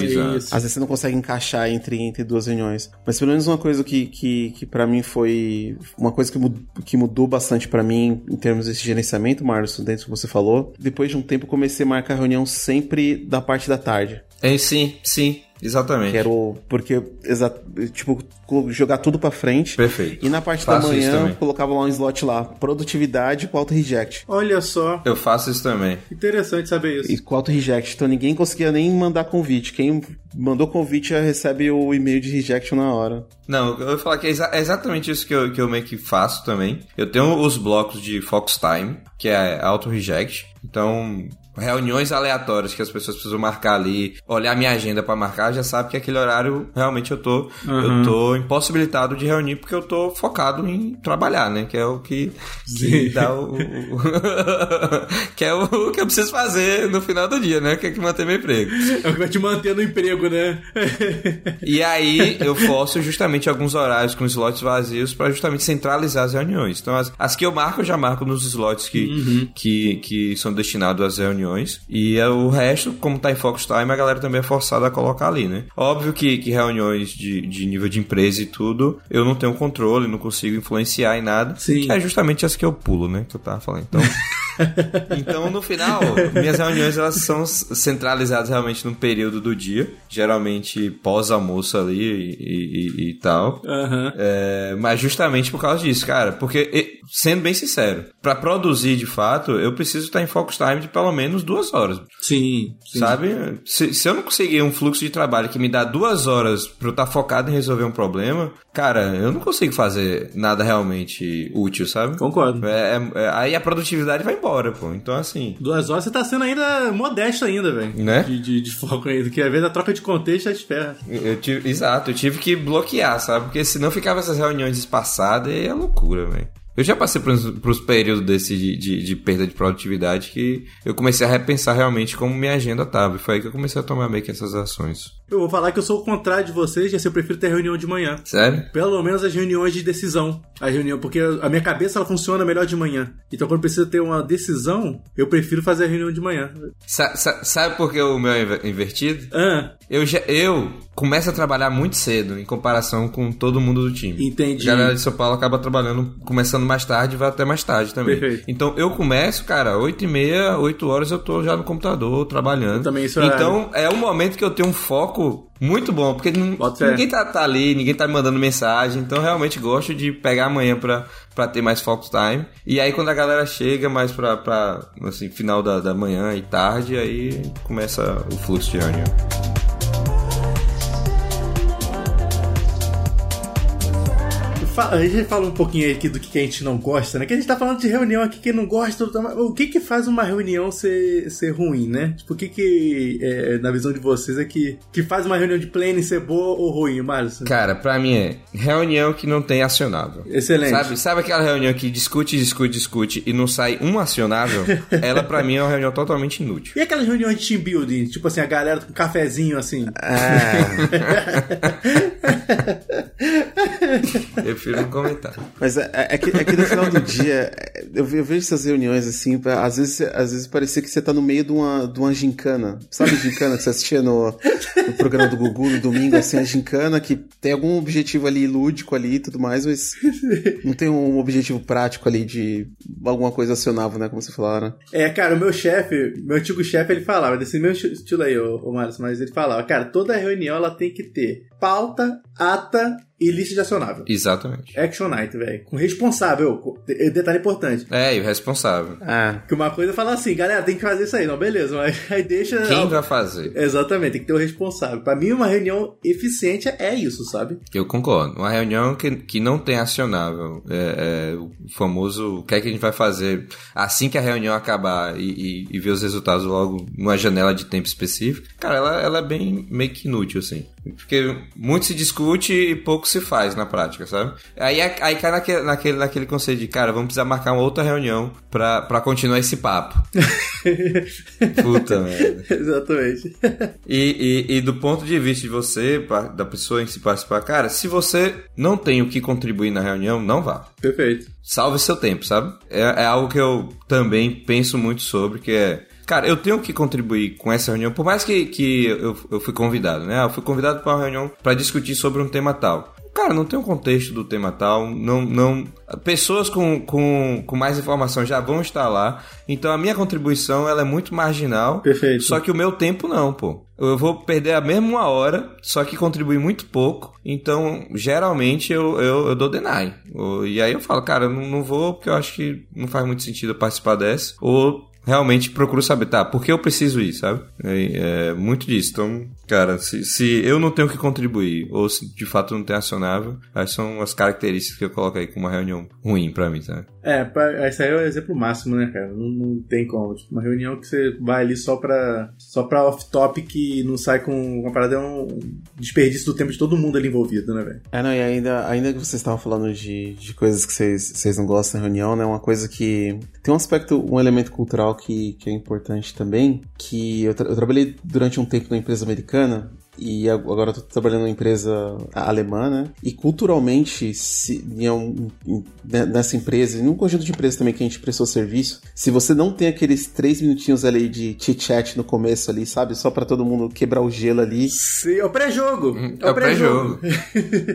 às vezes você não consegue encaixar entre, entre duas reuniões. Mas pelo menos uma coisa que, que, que para mim foi uma coisa que mudou, que mudou bastante para mim em termos desse gerenciamento, Marlos, dentro do que você falou. Depois de um tempo comecei a marcar reunião sempre da parte da tarde. É, sim, sim. Exatamente. Quero. Porque, exa, tipo, jogar tudo pra frente. Perfeito. E na parte faço da manhã, colocava lá um slot lá. Produtividade com auto-reject. Olha só. Eu faço isso também. Interessante saber isso. E com auto-reject. Então ninguém conseguia nem mandar convite. Quem mandou convite já recebe o e-mail de rejection na hora. Não, eu vou falar que é, exa é exatamente isso que eu, que eu meio que faço também. Eu tenho os blocos de Fox Time, que é auto-reject. Então, reuniões aleatórias que as pessoas precisam marcar ali, olhar minha agenda para marcar, já sabe que aquele horário realmente eu tô uhum. eu tô impossibilitado de reunir porque eu tô focado em trabalhar, né? Que é o que, que dá o, o <laughs> que é o que eu preciso fazer no final do dia, né? Que é que manter meu emprego. É o que vai te manter no emprego, né? <laughs> e aí eu forço justamente alguns horários com slots vazios para justamente centralizar as reuniões. Então as, as que eu marco eu já marco nos slots que, uhum. que, que são destinados às reuniões reuniões. E é o resto, como tá em Focus Time, a galera também é forçada a colocar ali, né? Óbvio que, que reuniões de, de nível de empresa e tudo, eu não tenho controle, não consigo influenciar em nada. Sim. Que é justamente as que eu pulo, né? Que eu tava falando. Então. <laughs> então, no final, minhas reuniões elas são centralizadas realmente no período do dia, geralmente pós-almoço ali e, e, e tal. Uhum. É, mas justamente por causa disso, cara. Porque, sendo bem sincero, para produzir de fato, eu preciso estar em focus time de pelo menos duas horas. Sim. sim. Sabe? Se, se, eu não conseguir um fluxo de trabalho que me dá duas horas para eu estar focado em resolver um problema, cara, eu não consigo fazer nada realmente útil, sabe? Concordo. É, é, é, aí a produtividade vai embora, pô. Então, assim. Duas horas você tá sendo ainda modesto ainda, velho. Né? De, de, de foco ainda. Que às vezes a troca de contexto é de ferro. Eu tive, exato, eu tive que bloquear, sabe? Porque senão ficava essas reuniões espaçadas e é loucura, velho. Eu já passei por, os períodos desse de, de, de, perda de produtividade que eu comecei a repensar realmente como minha agenda tava. E foi aí que eu comecei a tomar meio que essas ações. Eu vou falar que eu sou o contrário de vocês, já assim, eu prefiro ter reunião de manhã. Sério? Pelo menos as reuniões de decisão. A reunião, porque a minha cabeça ela funciona melhor de manhã. Então quando precisa ter uma decisão, eu prefiro fazer a reunião de manhã. Sa sa sabe por que o meu é invertido? Ah. Eu, já, eu começo a trabalhar muito cedo em comparação com todo mundo do time. Entendi. A galera de São Paulo acaba trabalhando, começando mais tarde e vai até mais tarde também. Perfeito. Então eu começo, cara, 8 e meia, 8 horas eu tô já no computador trabalhando. Eu também isso Então é um momento que eu tenho um foco muito bom, porque ninguém tá, tá, ali, ninguém tá me mandando mensagem, então realmente gosto de pegar amanhã pra, pra ter mais focus time. E aí quando a galera chega mais pra, pra assim, final da, da manhã e tarde, aí começa o fluxo de reunião. A gente fala um pouquinho aqui do que a gente não gosta, né? Que a gente tá falando de reunião aqui que não gosta. O que que faz uma reunião ser, ser ruim, né? Tipo, o que que, é, na visão de vocês, é que, que faz uma reunião de planning ser boa ou ruim, Márcio? Cara, pra mim é reunião que não tem acionável. Excelente. Sabe, sabe aquela reunião que discute, discute, discute e não sai um acionável? <laughs> Ela, pra mim, é uma reunião totalmente inútil. E aquelas reuniões de team building? Tipo assim, a galera com um cafezinho assim. É. <laughs> Eu prefiro não comentar. Mas é, é, que, é, que, no final do dia, eu, eu, vejo essas reuniões assim, às vezes, às vezes parecia que você tá no meio de uma, de uma gincana. Sabe gincana que você assistia no, no programa do Gugu no domingo, assim, a gincana que tem algum objetivo ali lúdico ali e tudo mais, mas não tem um objetivo prático ali de alguma coisa acionável, né? Como você falaram. É, cara, o meu chefe, meu antigo chefe, ele falava desse meu estilo aí, ô, ô Márcio, mas ele falava, cara, toda reunião ela tem que ter pauta, ata e lista de acionável. Exatamente. Action Night, velho. Com responsável. Detalhe importante. É, e o responsável. Ah. Que uma coisa é falar assim, galera, tem que fazer isso aí. Não, beleza, mas aí deixa. Quem vai fazer? Exatamente, tem que ter o responsável. Pra mim, uma reunião eficiente é isso, sabe? Eu concordo. Uma reunião que, que não tem acionável. É, é o famoso o que é que a gente vai fazer assim que a reunião acabar e, e, e ver os resultados logo numa janela de tempo específico. Cara, ela, ela é bem meio que inútil, assim. Porque muito se discute e pouco se faz na prática, sabe? Aí, aí cai naquele, naquele, naquele conceito de, cara, vamos precisar marcar uma outra reunião pra, pra continuar esse papo. <laughs> Puta merda. Exatamente. E, e, e, do ponto de vista de você, da pessoa em se participar, cara, se você não tem o que contribuir na reunião, não vá. Perfeito. Salve seu tempo, sabe? É, é algo que eu também penso muito sobre, que é Cara, eu tenho que contribuir com essa reunião, por mais que, que eu, eu fui convidado, né? Eu fui convidado para uma reunião para discutir sobre um tema tal. Cara, não tem um contexto do tema tal, não, não, pessoas com, com, com mais informação já vão estar lá, então a minha contribuição ela é muito marginal, Perfeito. só que o meu tempo não, pô. Eu vou perder a mesma uma hora, só que contribui muito pouco, então geralmente eu, eu, eu dou deny. E aí eu falo, cara, eu não, não vou porque eu acho que não faz muito sentido eu participar dessa, ou realmente procuro saber, tá, por que eu preciso ir, sabe? É, é muito disso. Então, cara, se, se eu não tenho que contribuir, ou se de fato não tem acionável, essas são as características que eu coloco aí com uma reunião ruim pra mim, sabe? É, pra, esse aí é o exemplo máximo, né, cara? Não, não tem como. Tipo, uma reunião que você vai ali só pra, só pra off-topic que não sai com uma parada, é um desperdício do tempo de todo mundo ali envolvido, né, velho? É, não, e ainda, ainda que vocês estavam falando de, de coisas que vocês, vocês não gostam na reunião, né? Uma coisa que. Tem um aspecto, um elemento cultural que, que é importante também, que eu, tra eu trabalhei durante um tempo na empresa americana e agora eu tô trabalhando numa empresa alemã, né? E culturalmente, se, em um, em, né, nessa empresa, e num conjunto de empresas também que a gente prestou serviço, se você não tem aqueles três minutinhos ali de chit-chat no começo ali, sabe? Só para todo mundo quebrar o gelo ali. Sim, é o pré-jogo. Hum, é o pré-jogo.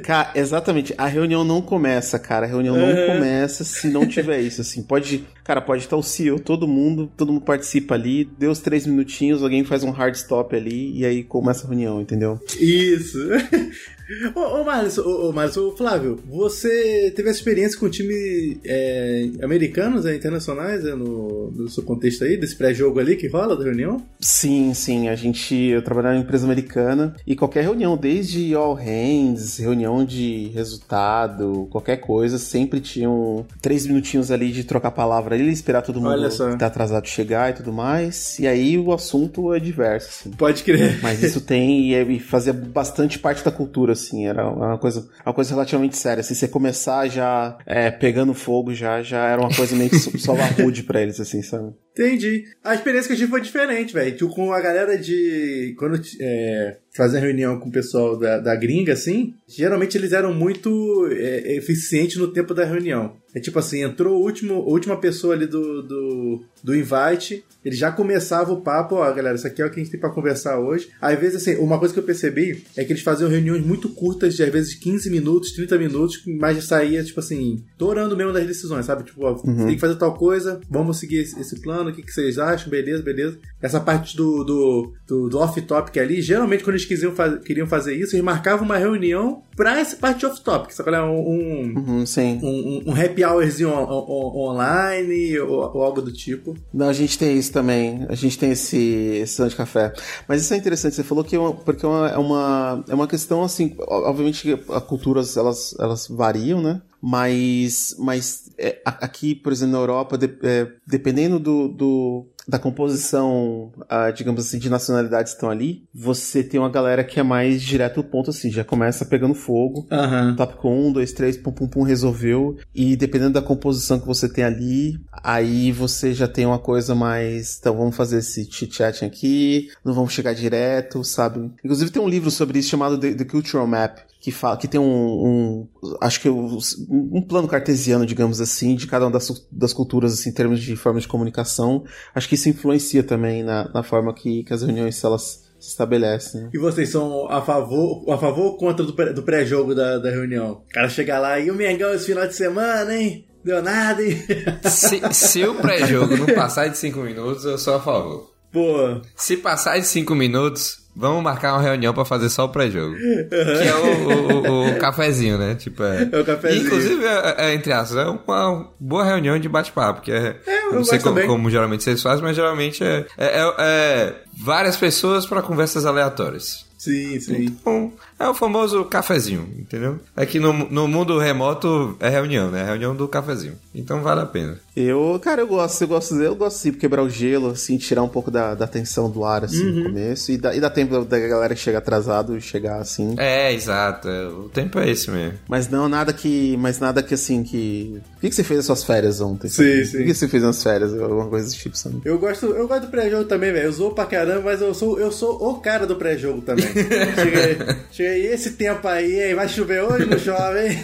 cara, exatamente. A reunião não começa, cara. A reunião não é. começa se não tiver isso, assim. Pode, cara, pode estar o CEO, todo mundo, todo mundo participa ali, deu os três minutinhos, alguém faz um hard stop ali e aí começa a reunião, entendeu? Isso. <laughs> Ô, ô Marlos, ô, ô, Marlos, ô, Flávio, você teve essa experiência com time é, americanos, é, internacionais, é, no, no seu contexto aí, desse pré-jogo ali que rola da reunião? Sim, sim. A gente. Eu trabalhava em empresa americana e qualquer reunião, desde all hands, reunião de resultado, qualquer coisa, sempre tinham três minutinhos ali de trocar palavra ali, esperar todo mundo que tá atrasado chegar e tudo mais. E aí o assunto é diverso. Assim. Pode crer. Mas isso tem e fazia bastante parte da cultura, assim. Era uma coisa, uma coisa relativamente séria. Se assim, você começar já é, pegando fogo, já, já era uma coisa meio que só rude pra eles, assim, sabe? Entendi. A experiência que eu tive foi diferente, velho. Tu com a galera de. Quando é, fazer reunião com o pessoal da, da gringa, assim, geralmente eles eram muito é, eficientes no tempo da reunião. É tipo assim, entrou o último, a última pessoa ali do, do, do invite, ele já começava o papo, ó, galera, isso aqui é o que a gente tem pra conversar hoje. Às vezes, assim, uma coisa que eu percebi é que eles faziam reuniões muito curtas, de às vezes 15 minutos, 30 minutos, mas saía, tipo assim, torando mesmo das decisões, sabe? Tipo, ó, uhum. tem que fazer tal coisa, vamos seguir esse, esse plano, o que, que vocês acham? Beleza, beleza. Essa parte do, do, do, do off-topic ali, geralmente quando eles queriam, faz, queriam fazer isso, eles marcavam uma reunião pra essa parte off-topic, sabe? Um, um, uhum, sim. um, um happy hourzinho on, on, online ou, ou, algo do tipo. Não, a gente tem isso também. A gente tem esse, esse de café. Mas isso é interessante, você falou que é uma, porque é uma, é uma, é questão assim, obviamente as culturas elas, elas variam, né? mas, mas é, aqui, por exemplo, na Europa, de, é, dependendo do, do, da composição, uh, digamos assim, de nacionalidades que estão ali, você tem uma galera que é mais direto ao ponto, assim, já começa pegando fogo, uhum. tópico 1, 2, 3, pum, pum, pum, resolveu, e dependendo da composição que você tem ali, aí você já tem uma coisa mais, então vamos fazer esse chit-chat aqui, não vamos chegar direto, sabe? Inclusive tem um livro sobre isso chamado The, The Cultural Map, que fala que tem um, um acho que um plano cartesiano, digamos assim, de cada uma das, das culturas assim, em termos de forma de comunicação. Acho que isso influencia também na, na forma que, que as reuniões elas se estabelecem. E vocês são a favor, a favor ou contra do pré-jogo da, da reunião? O cara chegar lá e o Mengão esse final de semana, hein? Deu nada, hein? <laughs> Se, se o pré-jogo não passar de 5 minutos, eu sou a favor. Pô. Se passar de 5 minutos, Vamos marcar uma reunião para fazer só o pré-jogo. que é o, o, o, cafezinho, né? Tipo, é. é o cafezinho. Inclusive, é, é, entre aspas, é uma boa reunião de bate-papo. Que é, é eu não sei como, como, geralmente vocês fazem, mas geralmente é, é, é, é várias pessoas para conversas aleatórias. Sim, sim. Então, é o famoso cafezinho, entendeu? É que no, no mundo remoto é reunião, né? É reunião do cafezinho. Então vale a pena. Eu, cara, eu gosto, eu gosto, eu gosto sim, quebrar o gelo, assim, tirar um pouco da, da tensão do ar, assim, uhum. no começo. E dá, e dá tempo da galera que chega atrasado chegar assim. É, exato. É, o tempo é esse mesmo. Mas não nada que. Mas nada que assim que. O que, que você fez nas suas férias ontem? Sim, sim. O que você fez nas férias? Alguma coisa desse tipo, sabe? Eu gosto, eu gosto do pré-jogo também, velho. Eu sou pra caramba, mas eu sou, eu sou o cara do pré-jogo também. <laughs> chega aí, esse tempo aí, aí vai chover hoje, não chove, hein?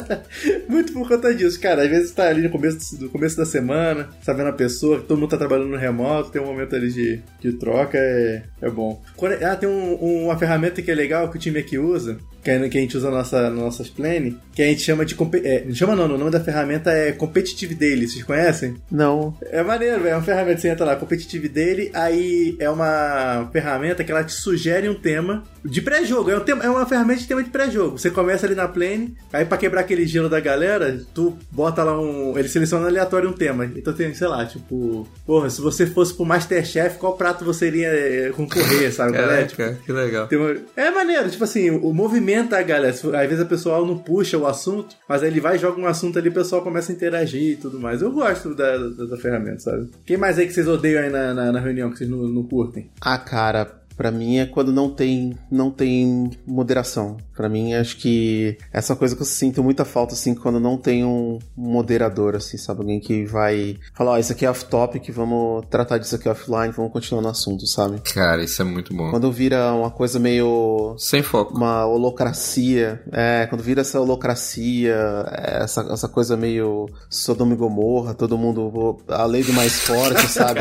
<laughs> Muito por conta disso, cara. Às vezes tá ali no começo, do começo da semana, tá vendo a pessoa, todo mundo tá trabalhando no remoto, tem um momento ali de, de troca, é, é bom. Quando, ah, tem um, uma ferramenta que é legal que o time aqui usa, que a gente usa na nossa, nas nossas plane, que a gente chama de. É, chama não, o nome da ferramenta é Competitive Daily, vocês conhecem? Não. É maneiro, é uma ferramenta, você entra lá, Competitive Daily, aí é uma ferramenta que ela te sugere um tema de pré-jogo. É, um tema, é uma ferramenta de tema de pré-jogo. Você começa ali na plane, aí pra quebrar aquele gelo da galera, tu bota lá um. Ele seleciona aleatório um tema. Então tem, sei lá, tipo, porra, se você fosse pro Masterchef, qual prato você iria eh, concorrer, sabe? É? Caraca, tipo, que legal. Uma... É maneiro, tipo assim, o movimento movimenta, galera. Às vezes o pessoal não puxa o assunto, mas aí ele vai, joga um assunto ali, o pessoal começa a interagir e tudo mais. Eu gosto da, da, da ferramenta, sabe? Quem mais aí que vocês odeiam aí na, na, na reunião, que vocês não, não curtem? Ah, cara, para mim é quando não tem não tem moderação. Para mim acho que essa coisa que eu sinto muita falta assim quando não tem um moderador assim, sabe, alguém que vai falar, ó, oh, isso aqui é off topic, vamos tratar disso aqui offline, vamos continuar no assunto, sabe? Cara, isso é muito bom. Quando vira uma coisa meio sem foco, uma holocracia, é, quando vira essa holocracia, essa, essa coisa meio Sodoma e Gomorra, todo mundo a lei do mais forte, <laughs> sabe?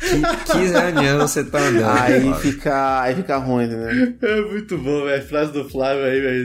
Que, que reunião você tá andando? Aí fica, aí fica ruim, né? É muito bom, velho. Frase do Flávio aí, velho.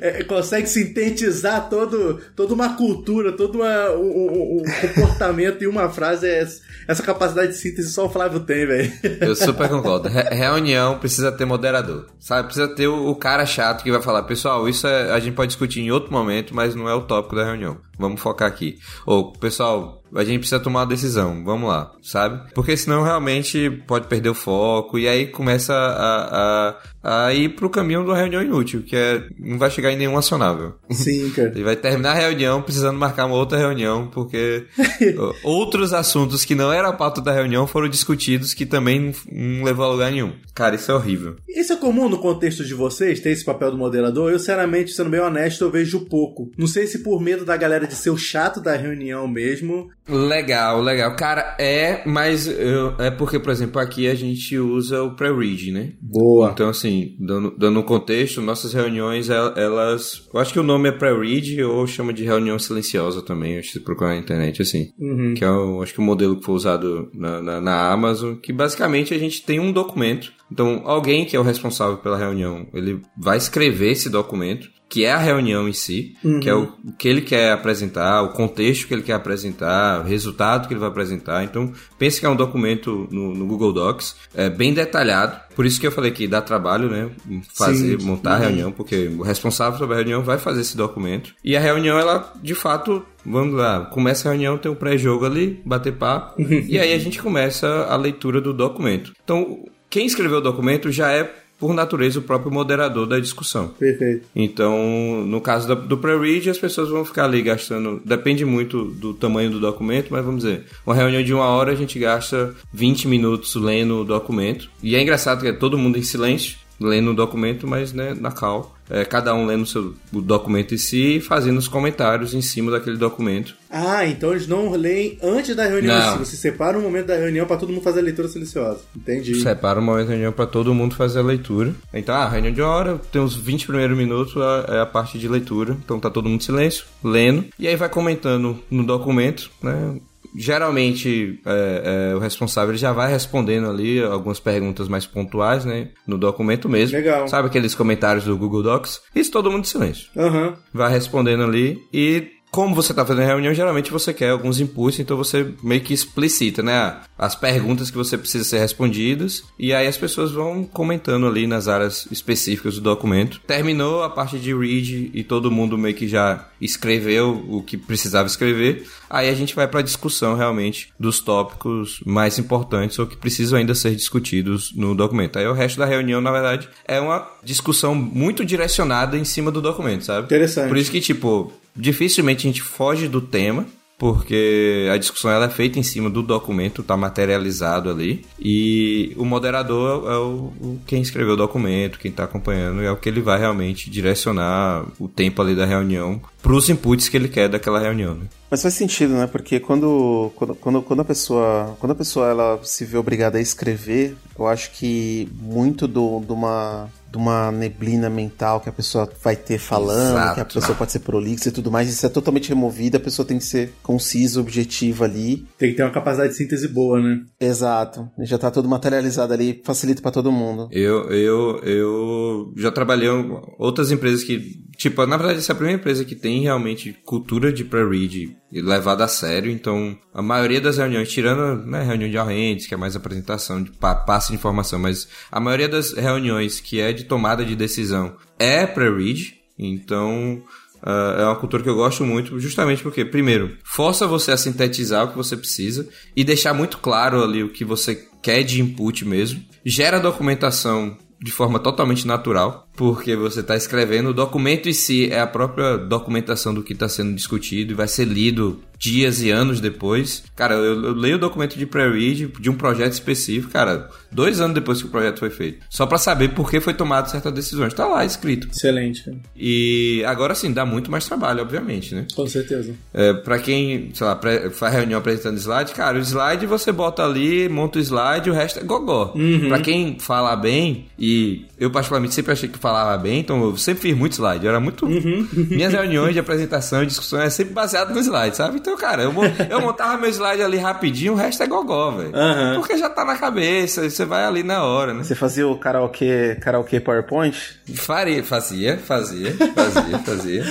É, consegue sintetizar todo, toda uma cultura, todo uma, um, um, comportamento em uma frase. É, essa capacidade de síntese só o Flávio tem, velho. Eu super concordo. Re reunião precisa ter moderador. Sabe? Precisa ter o, o, cara chato que vai falar, pessoal, isso é, a gente pode discutir em outro momento, mas não é o tópico da reunião. Vamos focar aqui. Ou, pessoal, a gente precisa tomar uma decisão, vamos lá, sabe? Porque senão realmente pode perder o foco e aí começa a, a, a ir pro caminho de uma reunião inútil, que é não vai chegar em nenhum acionável. Sim, cara. Ele vai terminar a reunião precisando marcar uma outra reunião, porque <laughs> outros assuntos que não eram a pauta da reunião foram discutidos que também não levou a lugar nenhum. Cara, isso é horrível. Isso é comum no contexto de vocês, ter esse papel do moderador? Eu, sinceramente, sendo bem honesto, eu vejo pouco. Não sei se por medo da galera de ser o chato da reunião mesmo, Legal, legal. Cara, é, mas eu, é porque, por exemplo, aqui a gente usa o pre-read, né? Boa. Então, assim, dando, dando um contexto, nossas reuniões, elas. Eu acho que o nome é pre-read ou chama de reunião silenciosa também, acho que se procurar na internet, assim. Uhum. Que é, o, acho que o modelo que foi usado na, na, na Amazon, que basicamente a gente tem um documento. Então, alguém que é o responsável pela reunião, ele vai escrever esse documento que é a reunião em si, uhum. que é o que ele quer apresentar, o contexto que ele quer apresentar, o resultado que ele vai apresentar. Então, pense que é um documento no, no Google Docs, é bem detalhado. Por isso que eu falei que dá trabalho, né? Fazer, Sim. montar uhum. a reunião, porque o responsável sobre a reunião vai fazer esse documento. E a reunião, ela, de fato, vamos lá, começa a reunião, tem um pré-jogo ali, bater papo, uhum. e aí a gente começa a leitura do documento. Então, quem escreveu o documento já é por natureza, o próprio moderador da discussão. Perfeito. Então, no caso do pre-read, as pessoas vão ficar ali gastando. Depende muito do tamanho do documento, mas vamos dizer, uma reunião de uma hora a gente gasta 20 minutos lendo o documento. E é engraçado que é todo mundo em silêncio, lendo o documento, mas né, na cal é, cada um lendo seu, o documento em si e fazendo os comentários em cima daquele documento. Ah, então eles não leem antes da reunião. Não. Você separa um momento da reunião para todo mundo fazer a leitura silenciosa. Entendi. Separa um momento da reunião para todo mundo fazer a leitura. Então, ah, reunião de hora, tem uns 20 primeiros minutos é a parte de leitura. Então tá todo mundo em silêncio, lendo. E aí vai comentando no documento, né? Geralmente é, é, o responsável já vai respondendo ali algumas perguntas mais pontuais, né? No documento mesmo. Legal. Sabe aqueles comentários do Google Docs? Isso todo mundo em silêncio. Uhum. Vai respondendo ali e como você está fazendo reunião, geralmente você quer alguns inputs, então você meio que explicita, né? As perguntas que você precisa ser respondidas, e aí as pessoas vão comentando ali nas áreas específicas do documento. Terminou a parte de read e todo mundo meio que já escreveu o que precisava escrever. Aí a gente vai para a discussão realmente dos tópicos mais importantes ou que precisam ainda ser discutidos no documento. Aí o resto da reunião, na verdade, é uma discussão muito direcionada em cima do documento, sabe? Interessante. Por isso que, tipo, dificilmente a gente foge do tema, porque a discussão ela é feita em cima do documento, está materializado ali, e o moderador é o, o quem escreveu o documento, quem está acompanhando, é o que ele vai realmente direcionar o tempo ali da reunião para os inputs que ele quer daquela reunião. Né? Mas faz sentido, né? Porque quando, quando, quando, quando, a pessoa quando a pessoa ela se vê obrigada a escrever, eu acho que muito do, de uma de uma neblina mental que a pessoa vai ter falando, Exato. que a pessoa pode ser prolixa e tudo mais, isso é totalmente removido, a pessoa tem que ser concisa, objetiva ali. Tem que ter uma capacidade de síntese boa, né? Exato. Já tá tudo materializado ali, facilita para todo mundo. Eu, eu, eu já trabalhei em outras empresas que, tipo, na verdade essa é a primeira empresa que tem realmente cultura de pre-read levada a sério, então a maioria das reuniões, tirando né, reunião de arrentes, que é mais apresentação, de passe de informação, mas a maioria das reuniões que é de tomada de decisão é pre-read, então uh, é uma cultura que eu gosto muito, justamente porque, primeiro, força você a sintetizar o que você precisa e deixar muito claro ali o que você quer de input mesmo, gera documentação de forma totalmente natural, porque você está escrevendo, o documento em si é a própria documentação do que está sendo discutido e vai ser lido dias e anos depois. Cara, eu, eu leio o documento de pre-read de um projeto específico, cara, dois anos depois que o projeto foi feito. Só para saber por que foi tomado certas decisões. Tá lá escrito. Excelente. E agora sim, dá muito mais trabalho, obviamente, né? Com certeza. É, para quem, sei lá, faz reunião apresentando slide, cara, o slide você bota ali, monta o slide, o resto é gogó. Uhum. Pra quem fala bem, e eu particularmente sempre achei que falava bem, então eu sempre fiz muito slide. Eu era muito. Uhum. <laughs> Minhas reuniões de apresentação e discussão é sempre baseado no slide, sabe? Então, cara, eu, eu montava meu slide ali rapidinho, o resto é gogó, velho. Uhum. Porque já tá na cabeça, você vai ali na hora, né? Você fazia o karaokê, karaokê PowerPoint? Faria, fazia, fazia, fazia, fazia.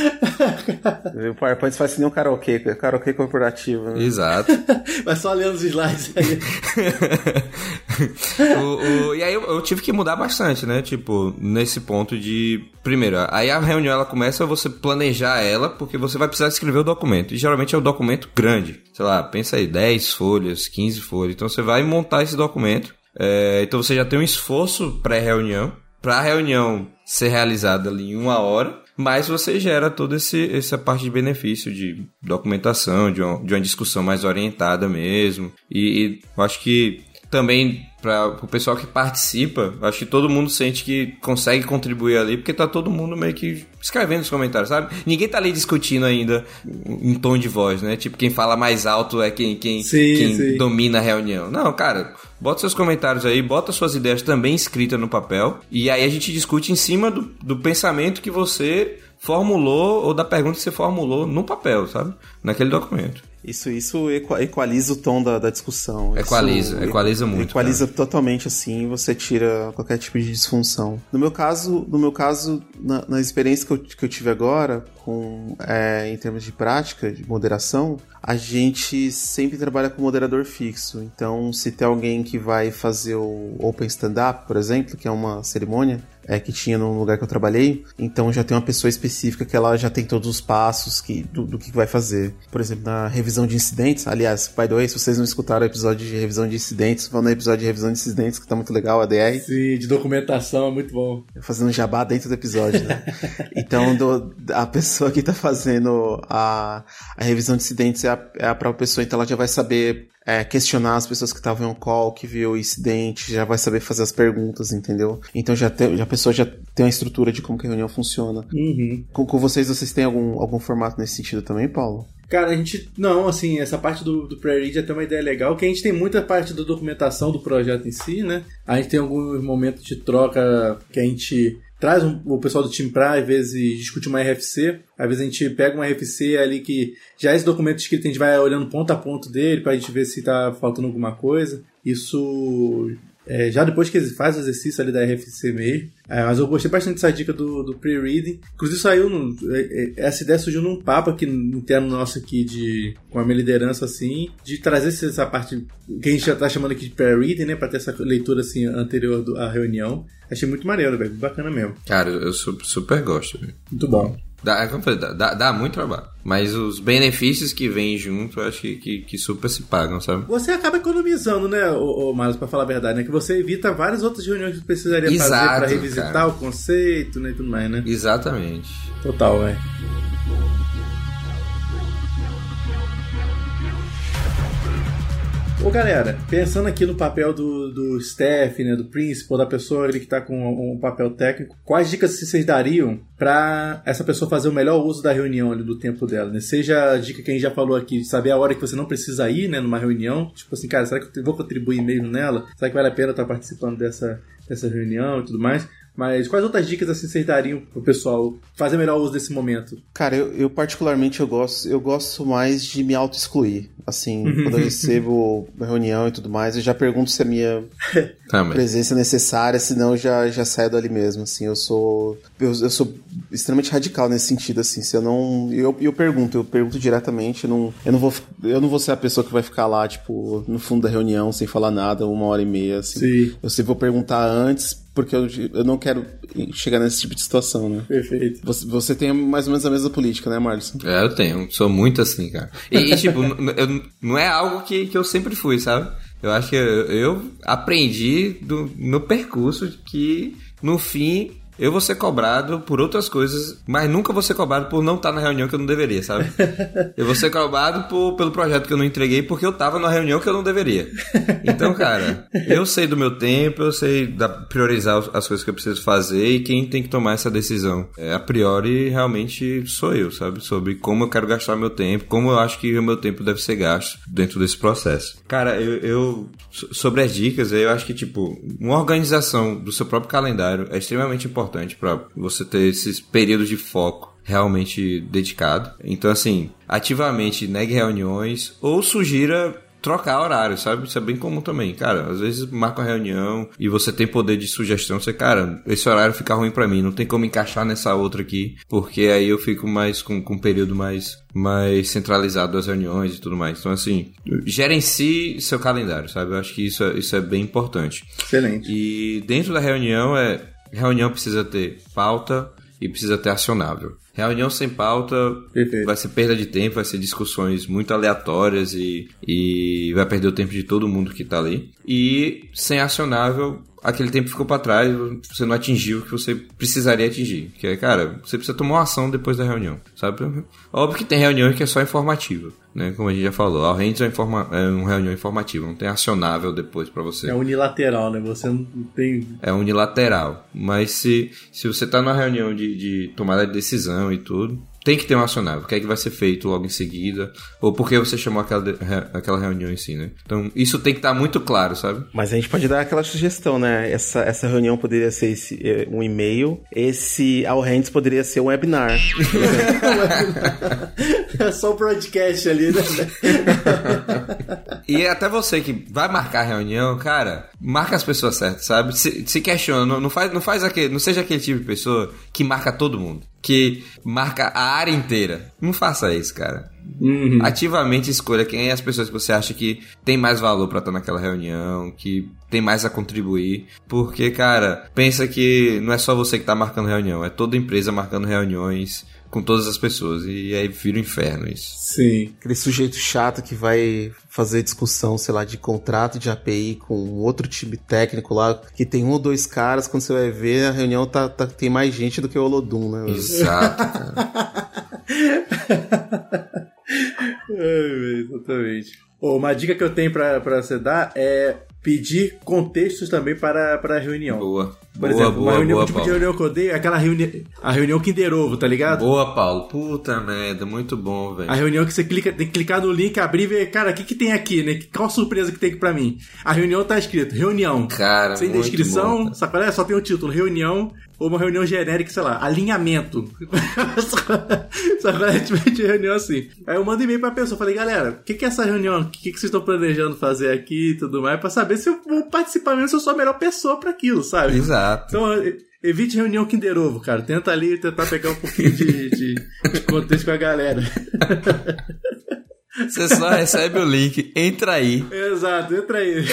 <laughs> o PowerPoint faz que nem um karaokê, karaokê corporativo. Né? Exato. <laughs> Mas só lendo os slides aí. o, o, e aí eu, eu, tive que mudar bastante, né? Tipo, nesse ponto de. Primeiro, aí a reunião ela começa você planejar ela, porque você vai precisar escrever o documento. E geralmente é um documento grande. Sei lá, pensa aí, 10 folhas, 15 folhas. Então você vai montar esse documento. É, então você já tem um esforço pré-reunião. Para a reunião ser realizada ali em uma hora, mas você gera toda esse, essa parte de benefício de documentação, de uma, de uma discussão mais orientada mesmo. E, e eu acho que também para o pessoal que participa, acho que todo mundo sente que consegue contribuir ali, porque tá todo mundo meio que escrevendo os comentários, sabe? Ninguém tá ali discutindo ainda em tom de voz, né? Tipo, quem fala mais alto é quem, quem, sim, quem sim. domina a reunião. Não, cara, bota seus comentários aí, bota suas ideias também escritas no papel, e aí a gente discute em cima do, do pensamento que você formulou ou da pergunta que você formulou no papel, sabe? Naquele documento. Isso, isso equaliza o tom da, da discussão. Equaliza, isso equaliza muito. Equaliza cara. totalmente assim, você tira qualquer tipo de disfunção. No meu caso, no meu caso, na, na experiência que eu, que eu tive agora, com, é, em termos de prática, de moderação, a gente sempre trabalha com moderador fixo. Então, se tem alguém que vai fazer o Open Stand Up, por exemplo, que é uma cerimônia, é, que tinha no lugar que eu trabalhei. Então já tem uma pessoa específica que ela já tem todos os passos que, do, do que vai fazer. Por exemplo, na revisão de incidentes. Aliás, by the way, se vocês não escutaram o episódio de revisão de incidentes, vão no episódio de revisão de incidentes, que tá muito legal, a DR. Sim, de documentação, é muito bom. Fazendo jabá dentro do episódio, né? <laughs> então, do, a pessoa que tá fazendo a, a revisão de incidentes é a, é a própria pessoa, então ela já vai saber é, questionar as pessoas que estavam em call, que viu o incidente, já vai saber fazer as perguntas, entendeu? Então já, tem, já a pessoa já tem uma estrutura de como que a reunião funciona. Uhum. Com, com, vocês, vocês têm algum, algum formato nesse sentido também, Paulo? Cara, a gente. Não, assim, essa parte do, do pre-read é até uma ideia legal, que a gente tem muita parte da documentação do projeto em si, né? A gente tem alguns momentos de troca que a gente traz um, o pessoal do time para, às vezes, discutir uma RFC. Às vezes a gente pega uma RFC ali que já é esse documento escrito, a gente vai olhando ponto a ponto dele para a gente ver se está faltando alguma coisa. Isso é, já depois que ele faz o exercício ali da RFC mesmo. É, mas eu gostei bastante dessa dica do, do pre-reading. Inclusive saiu. No, é, é, essa ideia surgiu num papo aqui interno nosso aqui de. com a minha liderança assim. De trazer essa parte que a gente já está chamando aqui de pre-reading, né? Pra ter essa leitura assim anterior à reunião. Achei muito maneiro, velho. Bacana mesmo. Cara, eu super, super gosto. Véio. Muito bom. Dá, é dá, dá, dá, muito trabalho. Mas os benefícios que vêm junto, eu acho que, que, que, super se pagam, sabe? Você acaba economizando, né, ô, ô Marlos, pra falar a verdade, né? Que você evita várias outras reuniões que precisaria Exato, fazer pra revisitar cara. o conceito, né, e tudo mais, né? Exatamente. Total, velho. Ô galera, pensando aqui no papel do, do staff, né, do principal, da pessoa ali que está com um, um, papel técnico, quais dicas vocês dariam para essa pessoa fazer o melhor uso da reunião ali, do tempo dela? Né? Seja a dica que a gente já falou aqui, de saber a hora que você não precisa ir né, numa reunião, tipo assim, cara, será que eu vou contribuir mesmo nela? Será que vale a pena estar participando dessa, dessa reunião e tudo mais? Mas quais outras dicas assim vocês dariam pro pessoal fazer melhor uso desse momento? Cara, eu, eu particularmente eu gosto, eu gosto mais de me auto-excluir. Assim, quando eu recebo <laughs> reunião e tudo mais, eu já pergunto se a minha <laughs> presença necessária, senão eu já, já saio dali mesmo. Assim, eu sou. Eu, eu sou extremamente radical nesse sentido, assim. Se eu não. Eu, eu pergunto, eu pergunto diretamente, eu não, eu não vou. Eu não vou ser a pessoa que vai ficar lá, tipo, no fundo da reunião, sem falar nada, uma hora e meia, assim. Sim. Eu sempre vou perguntar antes porque eu, eu não quero chegar nesse tipo de situação, né? Perfeito. Você, você tem mais ou menos a mesma política, né, Marlon? É, eu tenho. Sou muito assim, cara. E, e tipo, <laughs> eu, não é algo que, que eu sempre fui, sabe? Eu acho que eu, eu aprendi do, no percurso que, no fim, eu vou ser cobrado por outras coisas, mas nunca vou ser cobrado por não estar na reunião que eu não deveria, sabe? <laughs> eu vou ser cobrado por, pelo projeto que eu não entreguei porque eu tava na reunião que eu não deveria. Então, cara, eu sei do meu tempo, eu sei da, priorizar as coisas que eu preciso fazer e quem tem que tomar essa decisão, é, a priori, realmente sou eu, sabe? Sobre como eu quero gastar meu tempo, como eu acho que o meu tempo deve ser gasto dentro desse processo. Cara, eu, eu sobre as dicas, eu acho que, tipo, uma organização do seu próprio calendário é extremamente importante para você ter esses períodos de foco realmente dedicado. Então, assim, ativamente negue reuniões ou sugira trocar horário, sabe? Isso é bem comum também. Cara, às vezes marca uma reunião e você tem poder de sugestão. Você, cara, esse horário fica ruim para mim, não tem como encaixar nessa outra aqui, porque aí eu fico mais com, com um período mais, mais centralizado das reuniões e tudo mais. Então, assim, gerencie seu calendário, sabe? Eu acho que isso é, isso é bem importante. Excelente. E dentro da reunião, é reunião precisa ter pauta e precisa ter acionável. Reunião sem pauta Perfeito. vai ser perda de tempo, vai ser discussões muito aleatórias e, e vai perder o tempo de todo mundo que tá ali. E sem acionável, aquele tempo ficou para trás, você não atingiu o que você precisaria atingir. Que é, cara, você precisa tomar uma ação depois da reunião, sabe? Óbvio que tem reuniões que é só informativa, né? Como a gente já falou, a Hands é, informa é uma reunião informativa, não tem acionável depois para você. É unilateral, né? Você não tem... É unilateral, mas se, se você tá numa reunião de, de tomada de decisão e tudo, tem que ter um acionável. O que é que vai ser feito logo em seguida? Ou por que você chamou aquela, aquela reunião em si, né? Então, isso tem que estar tá muito claro, sabe? Mas a gente pode dar aquela sugestão, né? Essa, essa reunião poderia ser esse, eh, um e-mail. Esse All Hands poderia ser um webinar. <laughs> é só o broadcast ali, né? e até você que vai marcar a reunião, cara, marca as pessoas certas, sabe? Se, se questiona, não, não, faz, não faz aquele, não seja aquele tipo de pessoa que marca todo mundo que marca a área inteira. Não faça isso, cara. Uhum. Ativamente escolha quem é as pessoas que você acha que tem mais valor para estar naquela reunião, que tem mais a contribuir. Porque, cara, pensa que não é só você que tá marcando reunião, é toda empresa marcando reuniões com todas as pessoas. E aí vira o um inferno isso. Sim. Aquele sujeito chato que vai fazer discussão, sei lá, de contrato de API com outro time técnico lá, que tem um ou dois caras, quando você vai ver, a reunião tá, tá tem mais gente do que o Olodum, né? Exato, <laughs> cara. <laughs> é, exatamente. Oh, uma dica que eu tenho para você dar é pedir contextos também para, para a reunião. Boa. Por boa, exemplo, boa, uma reunião, boa, tipo Paulo. de reunião que eu odeio é aquela reunião, a reunião Kinder Ovo, tá ligado? Boa, Paulo. Puta merda, muito bom, velho. A reunião que você clica, tem que clicar no link, abrir e ver, cara, o que, que tem aqui, né? Qual surpresa que tem aqui pra mim? A reunião tá escrito, reunião. Cara, Sem muito descrição, bom, sabe? É? Só tem o título, reunião, ou uma reunião genérica, sei lá, alinhamento. <laughs> tipo de reunião assim. Aí eu mando e-mail pra pessoa, falei, galera, o que, que é essa reunião? O que, que vocês estão planejando fazer aqui e tudo mais, pra saber se eu vou participar mesmo, se eu sou a melhor pessoa pra aquilo, sabe? Exato. Então, evite reunião Kinder Ovo, cara. Tenta ali tentar pegar um pouquinho de, de, de contexto com a galera. Você só recebe o link, entra aí. Exato, entra aí. <laughs>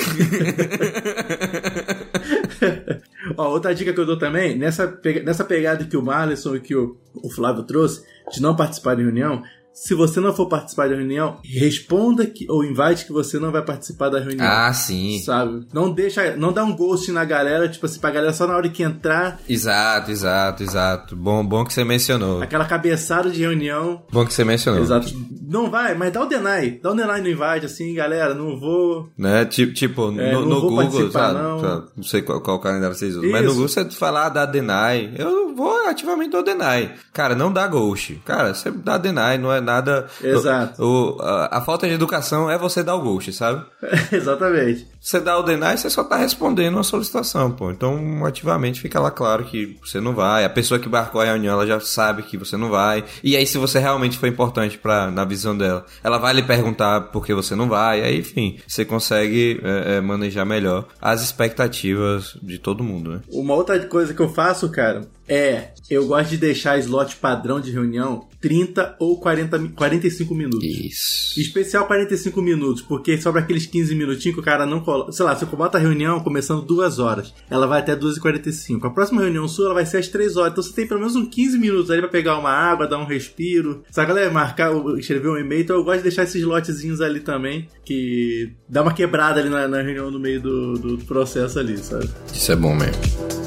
Ó, outra dica que eu dou também, nessa, nessa pegada que o Marlison e que o, o Flávio trouxe, de não participar de reunião, se você não for participar da reunião, responda que, ou invite que você não vai participar da reunião. Ah, sim. Sabe? Não deixa, não dá um ghost na galera, tipo assim, pra galera só na hora que entrar. Exato, exato, exato. Bom, bom que você mencionou. Aquela cabeçada de reunião. Bom que você mencionou. Exato. Não vai, mas dá o deny. Dá o deny no invite, assim, galera, não vou. Né? Tipo, tipo É, no, não no vou Google, sabe? não. Sabe? Não sei qual, qual calendário vocês usam. Mas no Isso. Google você falar dá deny. Eu vou ativamente dar deny. Cara, não dá ghost. Cara, você dá deny, não é nada. Exato. O, a, a falta de educação é você dar o ghost, sabe? <laughs> Exatamente. Você dá o deny, você só tá respondendo uma solicitação, pô. Então, ativamente fica lá claro que você não vai. A pessoa que marcou a reunião, ela já sabe que você não vai. E aí, se você realmente for importante pra, na visão dela, ela vai lhe perguntar por que você não vai. Aí, enfim, você consegue é, é, manejar melhor as expectativas de todo mundo, né? Uma outra coisa que eu faço, cara, é eu gosto de deixar slot padrão de reunião 30 ou 40, mi- 45 minutos. Isso. Especial 45 minutos, porque sobra aqueles 15 minutinhos que o cara não coloca. Sei lá, você bota a reunião começando duas horas, ela vai até 2h45. A próxima reunião sua ela vai ser às 3 horas, então você tem pelo menos uns 15 minutos ali pra pegar uma água, dar um respiro. A galera marcar, escrever um e-mail, então eu gosto de deixar esses slotzinhos ali também, que dá uma quebrada ali na, na reunião no meio do, do processo ali, sabe? Isso é bom mesmo.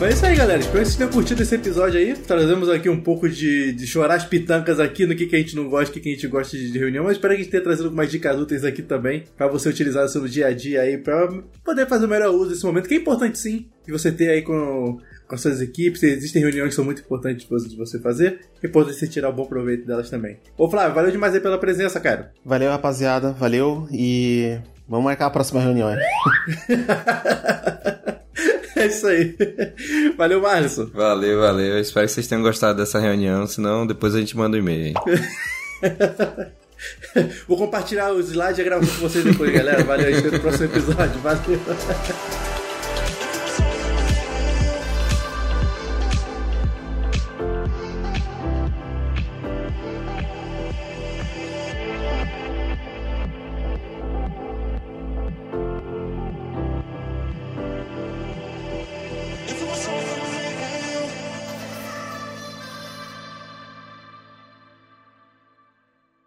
Mas é isso aí, galera. Espero que vocês tenham curtido esse episódio aí. Trazemos aqui um pouco de, de chorar as pitancas aqui no que, que a gente não gosta, o que, que a gente gosta de reunião. Mas espero que a gente tenha trazido algumas dicas úteis aqui também, para você utilizar no seu dia a dia aí, para poder fazer o melhor uso desse momento, que é importante sim, de você ter aí com, com as suas equipes. Existem reuniões que são muito importantes de você fazer. É importante você tirar um bom proveito delas também. Ô Flávio, valeu demais aí pela presença, cara. Valeu, rapaziada. Valeu e vamos marcar a próxima reunião. Hein? <laughs> <laughs> É isso aí. Valeu, Marlison. Valeu, valeu. Eu espero que vocês tenham gostado dessa reunião, senão depois a gente manda um e-mail. <laughs> Vou compartilhar os slides e gravar com vocês depois, galera. Valeu, a gente vê no próximo episódio. Valeu. <laughs>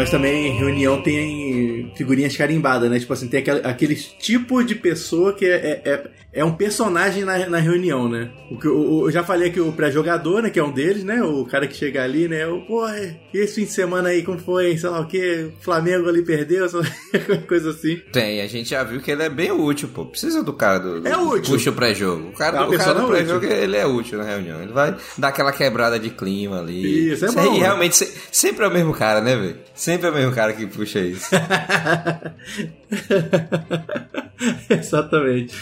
Mas também reunião tem figurinhas carimbadas, né? Tipo assim, tem aquele, aquele tipo de pessoa que é, é, é, é um personagem na, na reunião, né? O que eu, eu já falei aqui o pré-jogador, né? Que é um deles, né? O cara que chega ali, né? O, pô, esse fim de semana aí, como foi? Sei lá o que? Flamengo ali perdeu, <laughs> coisa assim. Tem, a gente já viu que ele é bem útil, pô. Precisa do cara do, do É útil. puxa o pré-jogo. O cara, É o cara do pré-jogo, ele é útil na reunião. Ele vai dar aquela quebrada de clima ali. Isso, é bom, né? realmente se- sempre é o mesmo cara, né, velho? Sempre é o mesmo cara que puxa isso. <laughs> Exatamente.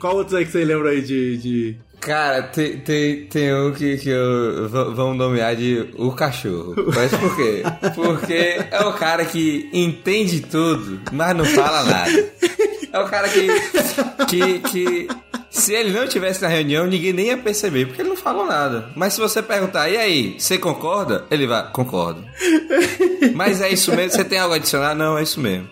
Qual outros aí que você lembra aí de. de... Cara, tem, tem, tem um que, que eu, vamos nomear de o cachorro. Mas por quê? <laughs> Porque é o cara que entende tudo, mas não fala nada. É o cara que, que, que se ele não tivesse na reunião, ninguém nem ia perceber, porque ele não falou nada. Mas se você perguntar, e aí, você concorda? Ele vai, concordo. Mas é isso mesmo? Você tem algo a adicionar? Não, é isso mesmo.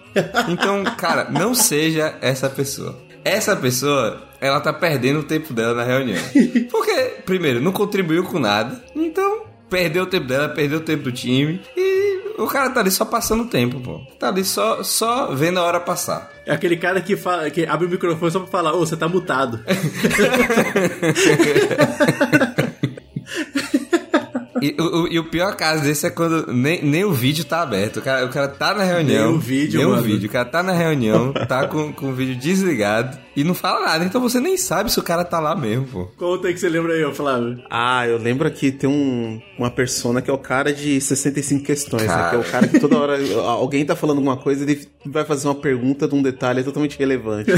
Então, cara, não seja essa pessoa. Essa pessoa, ela tá perdendo o tempo dela na reunião. Porque, primeiro, não contribuiu com nada. Então, perdeu o tempo dela, perdeu o tempo do time. E o cara tá ali só passando o tempo, pô. Tá ali só, só vendo a hora passar. É aquele cara que, fala, que abre o microfone só pra falar, ô, você tá mutado. <laughs> E o, o- e o pior caso desse é quando nem, nem o vídeo tá aberto. O cara, o cara tá na reunião. Nem o vídeo, Nem o mano. vídeo. O cara tá na reunião, tá com, com o vídeo desligado e não fala nada. Então você nem sabe se o cara tá lá mesmo, pô. Qual outro aí que você lembra aí, Flávio? Ah, eu lembro que tem um, uma persona que é o cara de 65 questões, né? Cara. Que é o cara que toda hora <laughs> alguém tá falando alguma coisa, ele vai fazer uma pergunta de um detalhe totalmente relevante.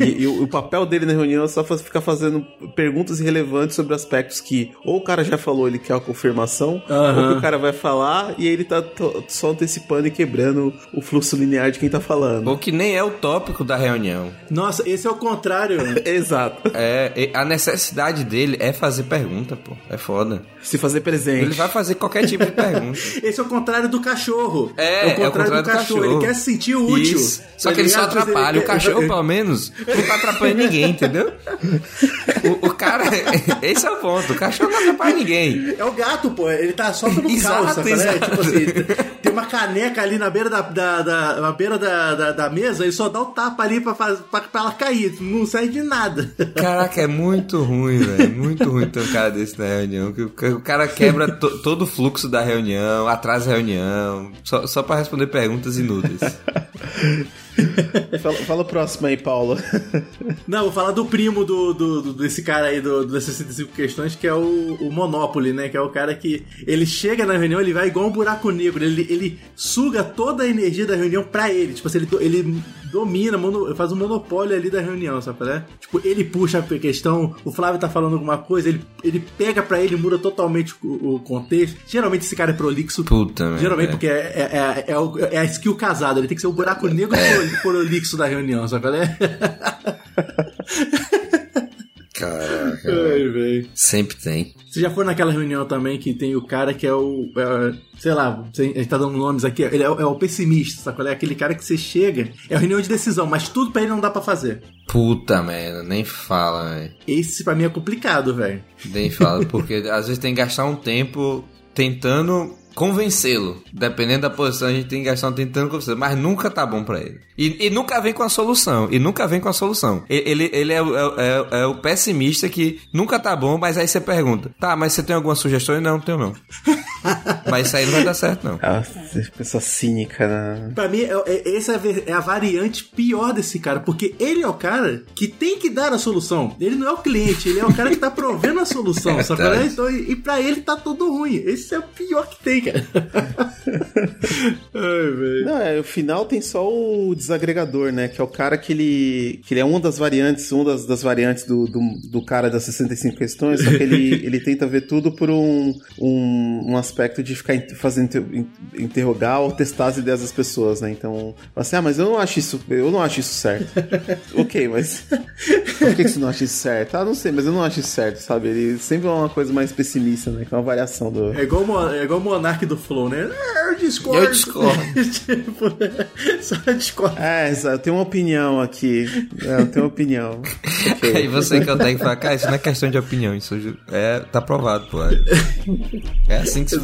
e e o, o papel dele na reunião é só ficar fazendo perguntas irrelevantes sobre aspectos que ou o cara já falou, ele quer a confirmação, Aham. ou que o cara vai falar e ele tá só antecipando e quebrando o fluxo linear de quem tá falando. Ou que nem é o tópico da reunião. Nossa, esse é o contrário. <laughs> Exato. É, a necessidade dele é fazer pergunta, pô. É foda. Se fazer presente. Ele vai fazer qualquer tipo de <laughs> pergunta. Esse é o contrário do cachorro. É, o contrário, do, cachorro. Ele quer se sentir útil. Isso. Só que ele só atrapalha. ele O cachorro, pelo menos, não tá atrapalhando ninguém, entendeu? O, o cara. <laughs> Esse é o ponto. O cachorro não atrapalha ninguém. É o gato, pô. Ele tá só pelo Exato, calça, né? exato. Tipo assim, uma caneca ali na beira da, da, da- na beira da, da, da mesa, ele só dá o tapa ali pra, faz, pra, pra ela cair. Não serve de nada. <laughs> Caraca, é muito ruim, velho. Muito ruim ter um cara desse na reunião. Que o cara quebra to- todo o fluxo da reunião, atrasa a reunião, só, só pra responder perguntas inúteis. <laughs> <laughs> Fala, fala o próximo aí, Paulo. <laughs> Não, vou falar do primo do, do- do- desse cara aí do, do das 65 questões, que é o, o Monopoly, né? Que é o cara que ele chega na reunião, ele vai igual um buraco negro. Ele, ele suga toda a energia da reunião pra ele. Tipo assim, ele, ele domina, mono- faz um monopólio ali da reunião, sabe? Né? Tipo, ele puxa a questão, o Flávio tá falando alguma coisa, ele, ele pega pra ele, muda totalmente o, o contexto. Geralmente esse cara é prolixo. Puta, Geralmente é. porque é, é, é, é, o- é a skill casada, ele tem que ser o buraco negro o prolixo da reunião, sabe? Né? <laughs> Caraca. <laughs> Ai, velho. Sempre tem. Você já foi naquela reunião também que tem o cara que é o. É, sei lá, a gente tá dando nomes aqui. Ele é, é o pessimista, sabe? É aquele cara que você chega. É a reunião de decisão, mas tudo pra ele não dá pra fazer. Puta merda, nem fala, velho. Esse pra mim é complicado, velho. Nem fala, <laughs> porque às vezes tem que gastar um tempo tentando convencê-lo. Dependendo da posição, a gente tem que gastar um tempo tentando convencê-lo, mas nunca tá bom pra ele. E, e, nunca vem com a solução. E nunca vem com a solução. Ele, ele é, é, é, é, o pessimista que nunca tá bom, mas aí você pergunta: tá, mas você tem alguma sugestão? Não, não tenho não. <laughs> <laughs> mas isso aí não vai dar certo, não. Ah, pessoa cínica, né? Pra mim, é, é, essa é a variante pior desse cara, porque ele é o cara que tem que dar a solução. Ele não é o cliente, ele é o cara que tá provendo a solução, <laughs> é, Tá. Então, e, e pra ele tá tudo ruim. Esse é o pior que tem, cara. <laughs> Ai, não, é, o final tem só o desagregador, né? Que é o cara que ele. que ele é uma das variantes, uma das, das variantes do, do, do, cara das 65 questões, só que ele, ele tenta ver tudo por um, um, um aspecto de ficar fazendo interrogar ou testar as ideias das pessoas, né? Então, assim, ah, mas eu não acho isso, eu não acho isso certo. <laughs> ok, mas por que, que você não acha isso certo? Ah, não sei, mas eu não acho isso certo, sabe? Ele sempre é uma coisa mais pessimista, né? Que é uma variação do. É igual, é igual o Monark do Flow, né? Ah, eu discordo. Eu discordo. <laughs> tipo, <laughs> só discordo. É, eu tenho uma opinião aqui. É, eu tenho uma opinião. Okay. Aí você que e fala, cara, isso não é questão de opinião, isso é, tá provado, pô. É assim que se faz.